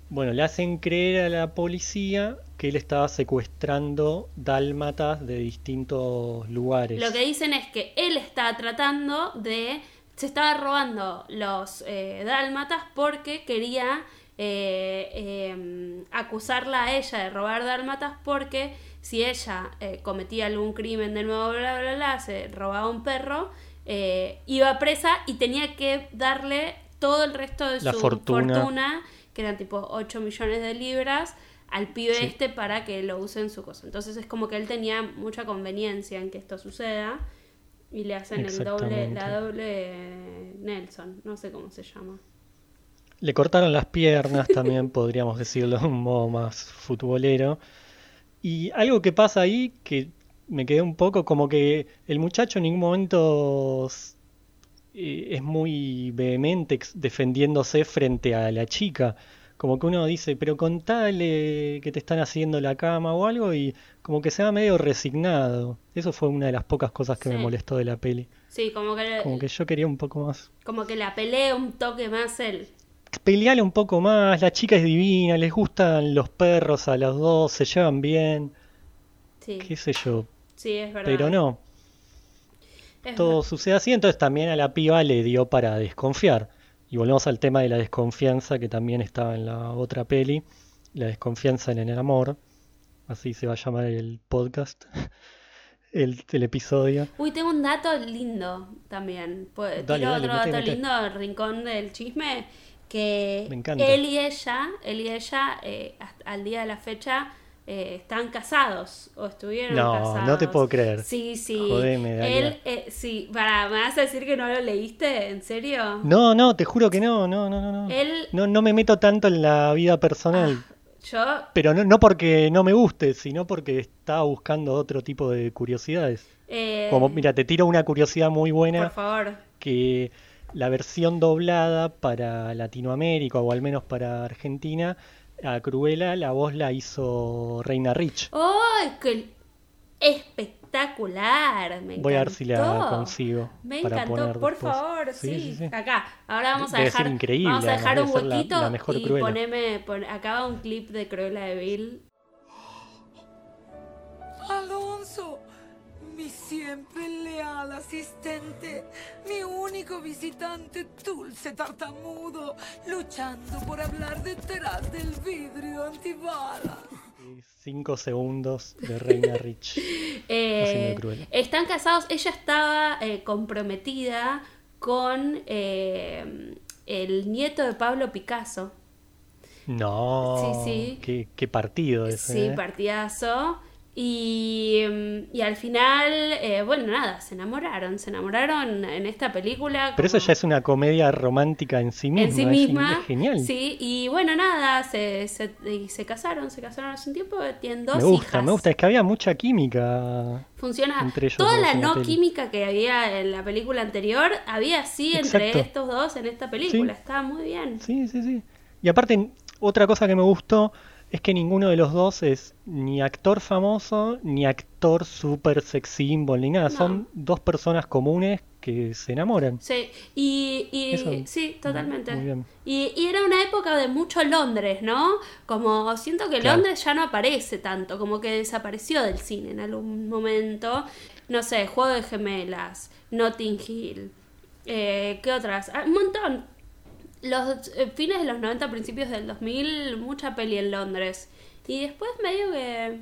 bueno, le hacen creer a la policía que él estaba secuestrando dálmatas de distintos lugares. Lo que dicen es que él está tratando de. Se estaba robando los eh, dálmatas porque quería eh, eh, acusarla a ella de robar dálmatas porque si ella eh, cometía algún crimen de nuevo, bla, bla, bla, se robaba un perro, eh, iba presa y tenía que darle todo el resto de La su fortuna. fortuna, que eran tipo 8 millones de libras, al pibe Sí. este para que lo use en su cosa. Entonces es como que él tenía mucha conveniencia en que esto suceda y le hacen el doble, la doble Nelson, no sé cómo se llama. Le cortaron las piernas también, podríamos decirlo de un modo más futbolero. Y algo que pasa ahí que me quedé un poco como que el muchacho en ningún momento eh, es muy vehemente defendiéndose frente a la chica. Como que uno dice, pero contale que te están haciendo la cama o algo y como que se va medio resignado. Eso fue una de las pocas cosas que me molestó de la peli. Sí, como que, Como que yo quería un poco más. como que la pelea un toque más él. Peleale un poco más, la chica es divina, les gustan los perros a los dos, se llevan bien, Sí, qué sé yo, sí, es verdad. pero no, Es todo sucede así, entonces también a la piba le dio para desconfiar. Y volvemos al tema de la desconfianza que también estaba en la otra peli, la desconfianza en el amor, así se va a llamar el podcast, el, el episodio. Uy, tengo un dato lindo también. Dale, tiro dale, otro mete, dato mete. lindo del rincón del chisme. Que él y ella, él y ella, eh, al día de la fecha, eh, están casados o estuvieron No, casados. no te puedo creer. Sí, sí. Jodeme. Él, eh, sí, para, ¿me vas a decir que no lo leíste? ¿En serio? No, no, te juro que no, no, no, no, no. Él- No, no me meto tanto en la vida personal. Yo, Pero no, no porque no me guste, sino porque estaba buscando otro tipo de curiosidades. eh, Como, mira, te tiro una curiosidad muy por buena, favor. que la versión doblada para Latinoamérica, o al menos para Argentina, a Cruella la voz la hizo Reina Rich. ¡Ay, qué espectacular! Me Voy a ver si la consigo Me para encantó, poner por después. favor, sí. Sí, sí, sí. Acá, ahora vamos a Debe dejar, vamos a además, dejar un la- huequito la y poneme, pon- acá va un clip de Cruella de Vil. Mi siempre leal asistente, mi único visitante dulce tartamudo, luchando por hablar detrás del vidrio antibalas. Y Cinco segundos de Reina Rich. Eh, están casados, ella estaba eh, comprometida con eh, el nieto de Pablo Picasso. No, Sí, sí. Qué, qué partido ese. Sí, partidazo. Y, mm, y al final, eh, bueno, nada, se enamoraron, se enamoraron en esta película. Pero eso ya es una comedia romántica en sí misma. en sí misma. es genial. Sí, y bueno, nada, se, se, y se casaron, se casaron hace un tiempo, tienen dos me gusta, hijas. me gusta. Es que había mucha química. Funciona. entre ellos Toda la no peli. química que había en la película anterior, había sí entre estos dos en esta película. Sí. Estaba muy bien. Sí, sí, sí. Y aparte, otra cosa que me gustó es que ninguno de los dos es ni actor famoso, ni actor super sex symbol, ni nada. No. Son dos personas comunes que se enamoran. Sí, y, y- sí, totalmente. muy bien. Y, y era una época de mucho Londres, ¿no? Como siento que Claro. Londres ya no aparece tanto, como que desapareció del cine en algún momento. No sé, Juego de Gemelas, Notting Hill, eh, ¿qué otras? Ah, un montón. Los eh, fines de los 90, principios del 2000, mucha peli en Londres. Y después medio que...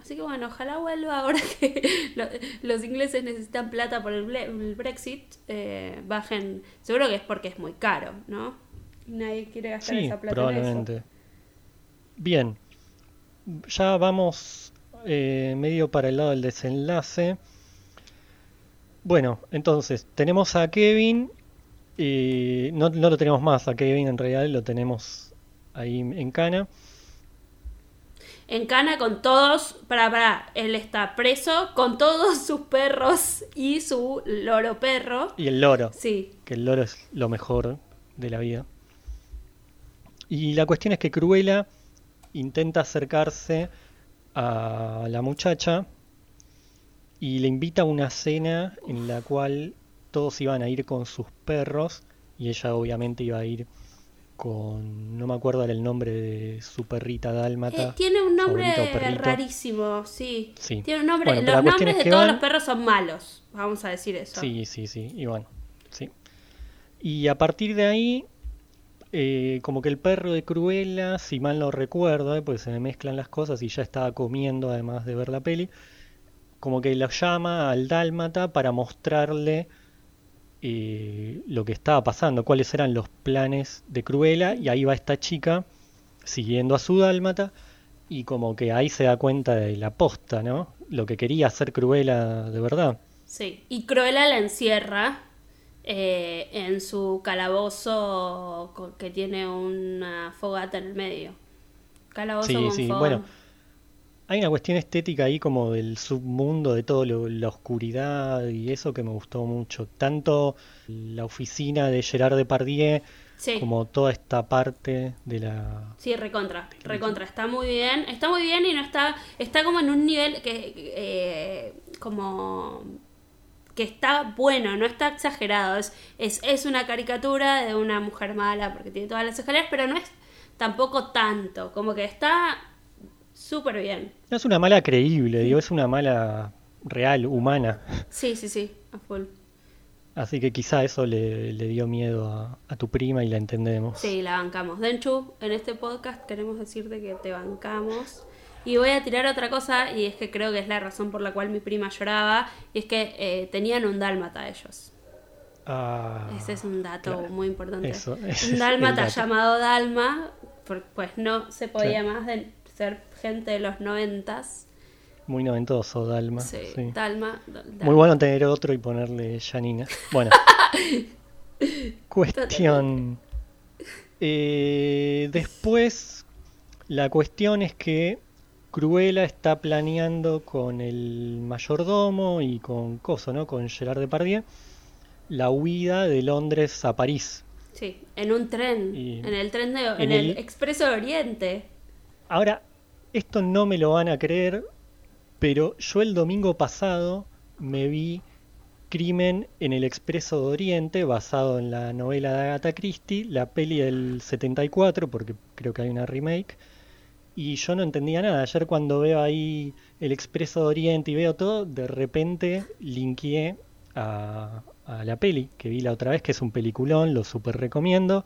Así que bueno, ojalá vuelva ahora que lo- los ingleses necesitan plata por el, ble- el Brexit. eh, bajen... Seguro que es porque es muy caro, ¿no? Nadie quiere gastar Sí, esa plata en eso. probablemente. Bien, ya vamos eh, medio para el lado del desenlace. Bueno, entonces tenemos a Kevin, eh, no, no lo tenemos más a Kevin en realidad, lo tenemos ahí en cana. En Cana con todos, para, para, él está preso con todos sus perros y su loro perro. Y el loro, Sí, que el loro es lo mejor de la vida. Y la cuestión es que Cruella intenta acercarse a la muchacha y le invita a una cena en la cual todos iban a ir con sus perros y ella obviamente iba a ir con, no me acuerdo el nombre de su perrita dálmata. Eh, tiene un nombre rarísimo, sí. Sí. Tiene un nombre, Bueno, los nombres es de todos van- los perros son malos, vamos a decir eso. Sí, sí, sí, y bueno, sí. Y a partir de ahí, eh, como que el perro de Cruella, si mal no recuerdo, eh, porque se me mezclan las cosas y ya estaba comiendo además de ver la peli, como que lo llama al dálmata para mostrarle eh, lo que estaba pasando, cuáles eran los planes de Cruella, y ahí va esta chica siguiendo a su dálmata, y como que ahí se da cuenta de la posta, ¿no? Lo que quería hacer Cruella de verdad. Sí. Y Cruella la encierra eh, en su calabozo que tiene una fogata en el medio. Calabozo Sí, con sí, fogón. bueno. Hay una cuestión estética ahí como del submundo, de todo lo- la oscuridad y eso que me gustó mucho. Tanto la oficina de Gerard Depardieu Sí. como toda esta parte de la... Sí, recontra, recontra, está muy bien, está muy bien y no está, está como en un nivel que, eh, como, que está bueno, no está exagerado, es, es, es una caricatura de una mujer mala porque tiene todas las escaleras, pero no es tampoco tanto, como que está súper bien, No es una mala creíble, digo, es una mala real, humana. sí, sí, sí, a full, Así que quizá eso le, le dio miedo a, a tu prima y la entendemos. sí, la bancamos. Denchu, en este podcast queremos decirte que te bancamos. Y voy a tirar otra cosa, y es que creo que es la razón por la cual mi prima lloraba, y es que eh, tenían un dálmata ellos. Ah, Ese es un dato claro. muy importante. Eso, un dálmata llamado Dalma, pues no se podía Claro. más de ser gente de los noventas. muy noventoso, Dalma. Sí, sí. Dalma. Dal- Muy bueno tener otro y ponerle Janina. Bueno. Cuestión. Eh, después, la cuestión es que Cruella está planeando con el mayordomo y con Coso, ¿no? Con Gerard Depardieu, la huida de Londres a París. Sí, en un tren, Y- en el tren de, en, en el, el- Expreso de Oriente. Ahora, esto no me lo van a creer, pero yo el domingo pasado me vi Crimen en el Expreso de Oriente, basado en la novela de Agatha Christie, la peli del 74, porque creo que hay una remake, y yo no entendía nada. Ayer cuando veo ahí el Expreso de Oriente y veo todo, de repente linkeé a, a la peli que vi la otra vez, que es un peliculón, lo super recomiendo.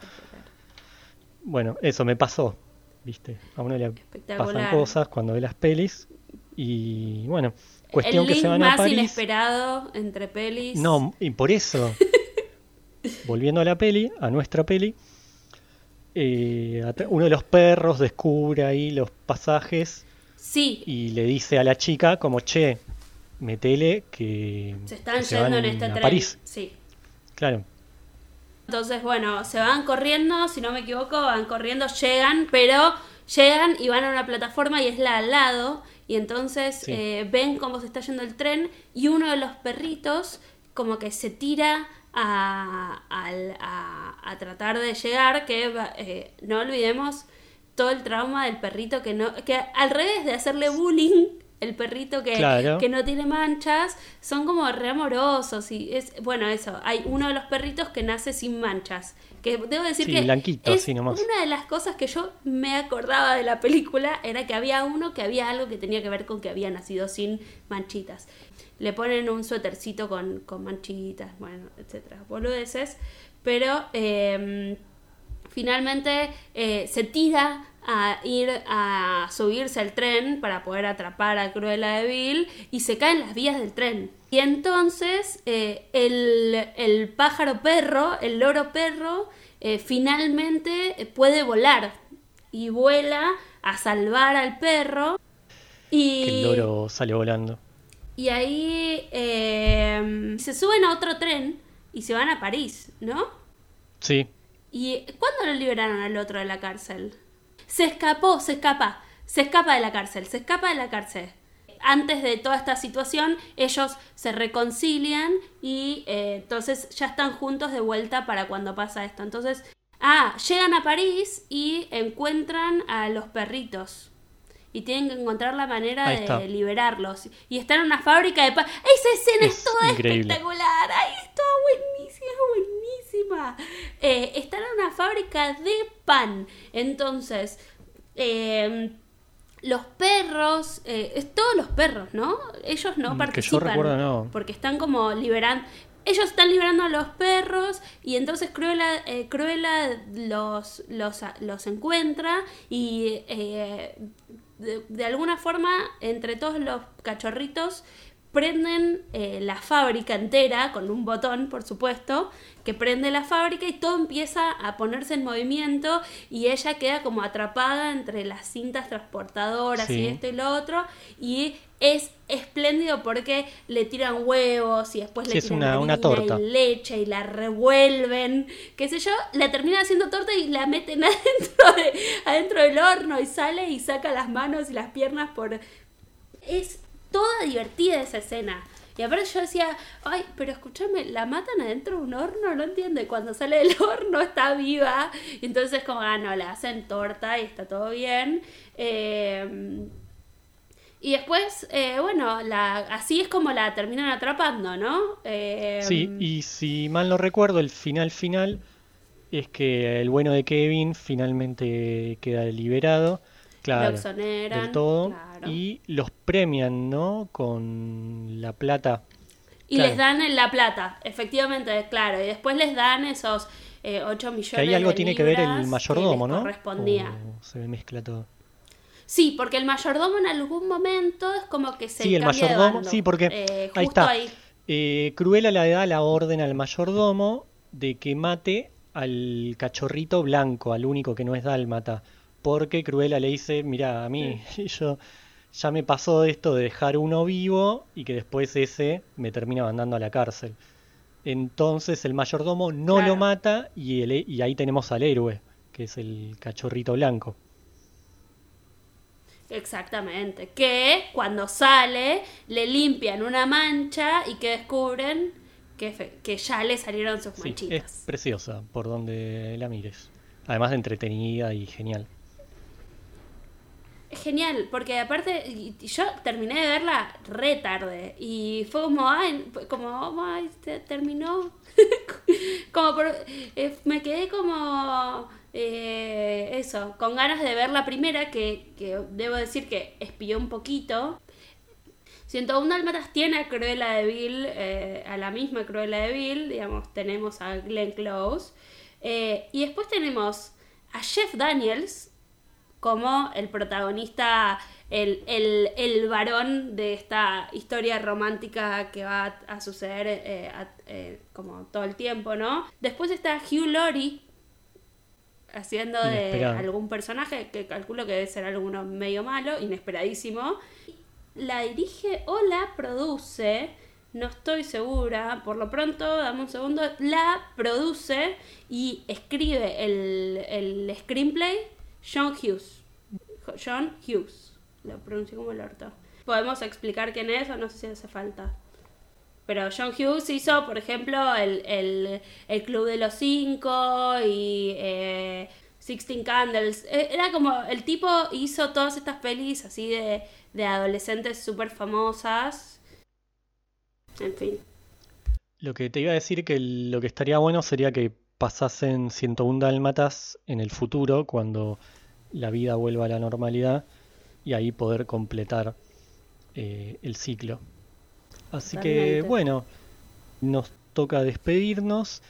Bueno, eso me pasó, ¿viste? A uno le pasan cosas cuando ve las pelis. Y bueno, cuestión el que se van a más París. inesperado entre pelis. No, y por eso, volviendo a la peli, a nuestra peli, eh, uno de los perros descubre ahí los pasajes Sí, y le dice a la chica como, che, metele que se están que se yendo van en este a tren. París. Sí. Claro, Entonces, bueno, se van corriendo, si no me equivoco, van corriendo, llegan, pero llegan y van a una plataforma y es la al lado. Y entonces Sí. eh, ven cómo se está yendo el tren y uno de los perritos como que se tira a, a- a tratar de llegar, que eh, no olvidemos todo el trauma del perrito que no, que al revés de hacerle bullying, el perrito que, Claro. que no tiene manchas, son como re amorosos y es, bueno, eso, hay uno de los perritos que nace sin manchas, que debo decir Sí, que blanquito, es así nomás. una de las cosas que yo me acordaba de la película era que había uno que había algo que tenía que ver con que había nacido sin manchitas. Le ponen un suétercito con, con manchitas, bueno, etcétera, boludeces, pero eh, finalmente eh, se tira a ir a subirse al tren para poder atrapar a Cruella de Vil y se caen las vías del tren. Y entonces eh, el, el pájaro perro, el loro perro, eh, finalmente puede volar y vuela a salvar al perro. Y, Que el loro sale volando. y ahí eh, se suben a otro tren y se van a París, ¿no? Sí, ¿Y cuándo lo liberaron al otro de la cárcel? Se escapó, se escapa, se escapa de la cárcel, se escapa de la cárcel. Antes de toda esta situación, ellos se reconcilian y eh, entonces ya están juntos de vuelta para cuando pasa esto. Entonces, ah, llegan a París y encuentran a los perritos. Y tienen que encontrar la manera de liberarlos. Y están en una fábrica de pan. Esa escena es, Es toda increíble. espectacular. Ay, es toda buenísima, buenísima. Eh, están en una fábrica de pan. Entonces, eh, los perros, eh, es todos los perros, ¿no? Ellos no Mm, que yo participan. recuerdo, no. Porque están como liberando. Ellos están liberando a los perros y entonces Cruella, eh, Cruella los, los, los encuentra y eh, de, de alguna forma entre todos los cachorritos prenden eh, la fábrica entera con un botón, por supuesto, que prende la fábrica y todo empieza a ponerse en movimiento y ella queda como atrapada entre las cintas transportadoras y esto y lo otro y es espléndido porque le tiran huevos y después Sí, le tiran una- una harina torta. y leche y la revuelven, qué sé yo, la terminan haciendo torta y la meten adentro, de, adentro del horno y sale y saca las manos y las piernas por... Es toda divertida esa escena. Y aparte yo decía, ay, pero escúchame, la matan adentro de un horno, no entiendo. Y cuando sale del horno está viva. Y entonces como, ah, no, la hacen torta y está todo bien. Eh, y después, eh, bueno, la, así es como la terminan atrapando, ¿no? Eh, sí, y si mal no recuerdo, el final final es que el bueno de Kevin finalmente queda liberado, claro, Lo exoneran, del todo, claro. y los premian, ¿no? Con la plata. Y Claro. les dan la plata, efectivamente, claro. Y después les dan esos eh, 8 millones Que ahí algo de tiene que ver el mayordomo, ¿no? correspondía. O se mezcla todo. Sí, porque el mayordomo en algún momento es como que se Sí, el de mayordomo, bando. sí, porque Eh, ahí justo está. ahí. Eh, Cruella le da la orden al mayordomo de que mate al cachorrito blanco, al único que no es dálmata, porque Cruella le dice, mira, a mí yo ya me pasó esto de dejar uno vivo y que después ese me termina mandando a la cárcel. Entonces el mayordomo no Claro. lo mata y, el- y ahí tenemos al héroe, que es el cachorrito blanco. Exactamente. Que cuando sale le limpian una mancha y que descubren que, ya le salieron sus Sí, manchitas. es preciosa por donde la mires. Además de entretenida y genial. Genial, porque aparte yo terminé de verla re tarde y fue como, ay, como, terminó. como por- eh, me quedé como, eh, eso, con ganas de ver la primera, que, que debo decir que espió un poquito. 101 Dálmatas tiene a Cruella de Vil, eh, a la misma Cruella de Vil, digamos, tenemos a Glenn Close. eh, y después tenemos a Jeff Daniels, como el protagonista, el, el, el varón de esta historia romántica que va a, a suceder eh, a- eh, como todo el tiempo, ¿no? Después está Hugh Laurie haciendo de Inesperado. algún personaje que calculo que debe ser alguno medio malo, inesperadísimo. La dirige o la produce, no estoy segura, por lo pronto, dame un segundo, la produce y escribe el, el screenplay John Hughes. John Hughes, lo pronuncio como el orto. Podemos explicar quién es o no sé si hace falta. Pero John Hughes hizo, por ejemplo, el, el, el Club de los Cinco y eh, Sixteen Candles. Eh, Era como, el tipo hizo todas estas pelis así de, de adolescentes súper famosas. En fin. Lo que te iba a decir que lo que estaría bueno sería que pasasen 101 dálmatas en el futuro, cuando la vida vuelva a la normalidad, y ahí poder completar eh, el ciclo. Así que bueno, nos toca despedirnos.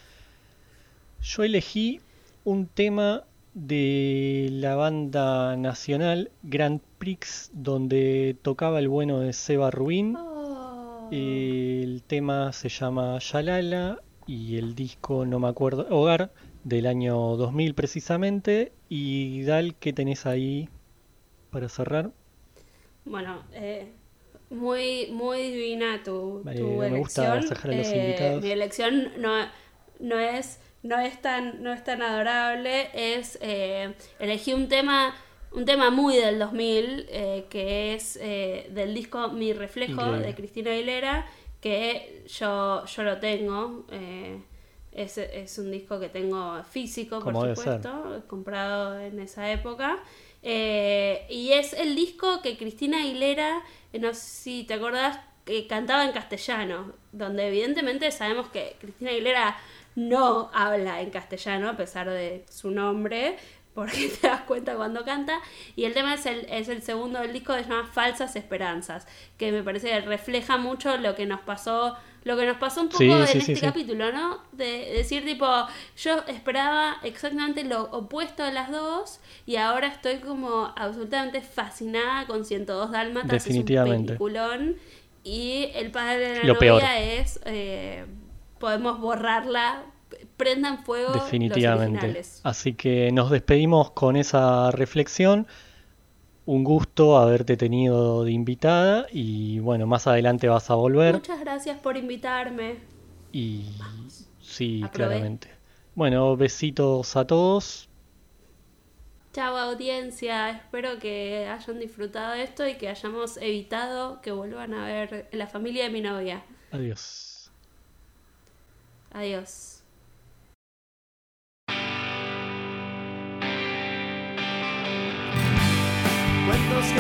Yo elegí un tema de la banda nacional Grand Prix, donde tocaba el bueno de Seba Rubín. Oh. El tema se llama Yalala y el disco no me acuerdo, Hogar, del año 2000 precisamente. Y Dal, ¿qué tenés ahí para cerrar? Bueno, eh, muy, muy divina tu, Vale, tu me gusta elección. dejar a los Eh, invitados. mi elección no, no es no es tan no es tan adorable. Es eh, elegí un tema un tema muy del 2000 eh, que es eh, del disco Mi reflejo Increíble. de Cristina Aguilera que yo yo lo tengo. eh, es, es un disco que tengo físico, por supuesto, comprado en esa época. Eh, y es el disco que Cristina Aguilera, eh, no sé si te acordás, que cantaba en castellano, donde evidentemente sabemos que Cristina Aguilera no habla en castellano a pesar de su nombre, porque te das cuenta cuando canta. Y el tema es el, es el segundo del disco, que se llama Falsas Esperanzas, que me parece que refleja mucho lo que nos pasó, lo que nos pasó un poco Sí, en sí, este sí, capítulo, ¿no? De decir tipo, yo esperaba exactamente lo opuesto de las dos y ahora estoy como absolutamente fascinada con 102 Dálmatas. Definitivamente. Es un peliculón. Y el padre de la Lo novia peor. es, eh, podemos borrarla, prendan fuego los Definitivamente. originales. Así que nos despedimos con esa reflexión. Un gusto haberte tenido de invitada y bueno, más adelante vas a volver Muchas gracias por invitarme. y sí, Aprobé. claramente. Bueno, besitos a todos. Chao audiencia, espero que hayan disfrutado de esto y que hayamos evitado que vuelvan a ver la familia de mi novia. Adiós. Adiós. Cuentos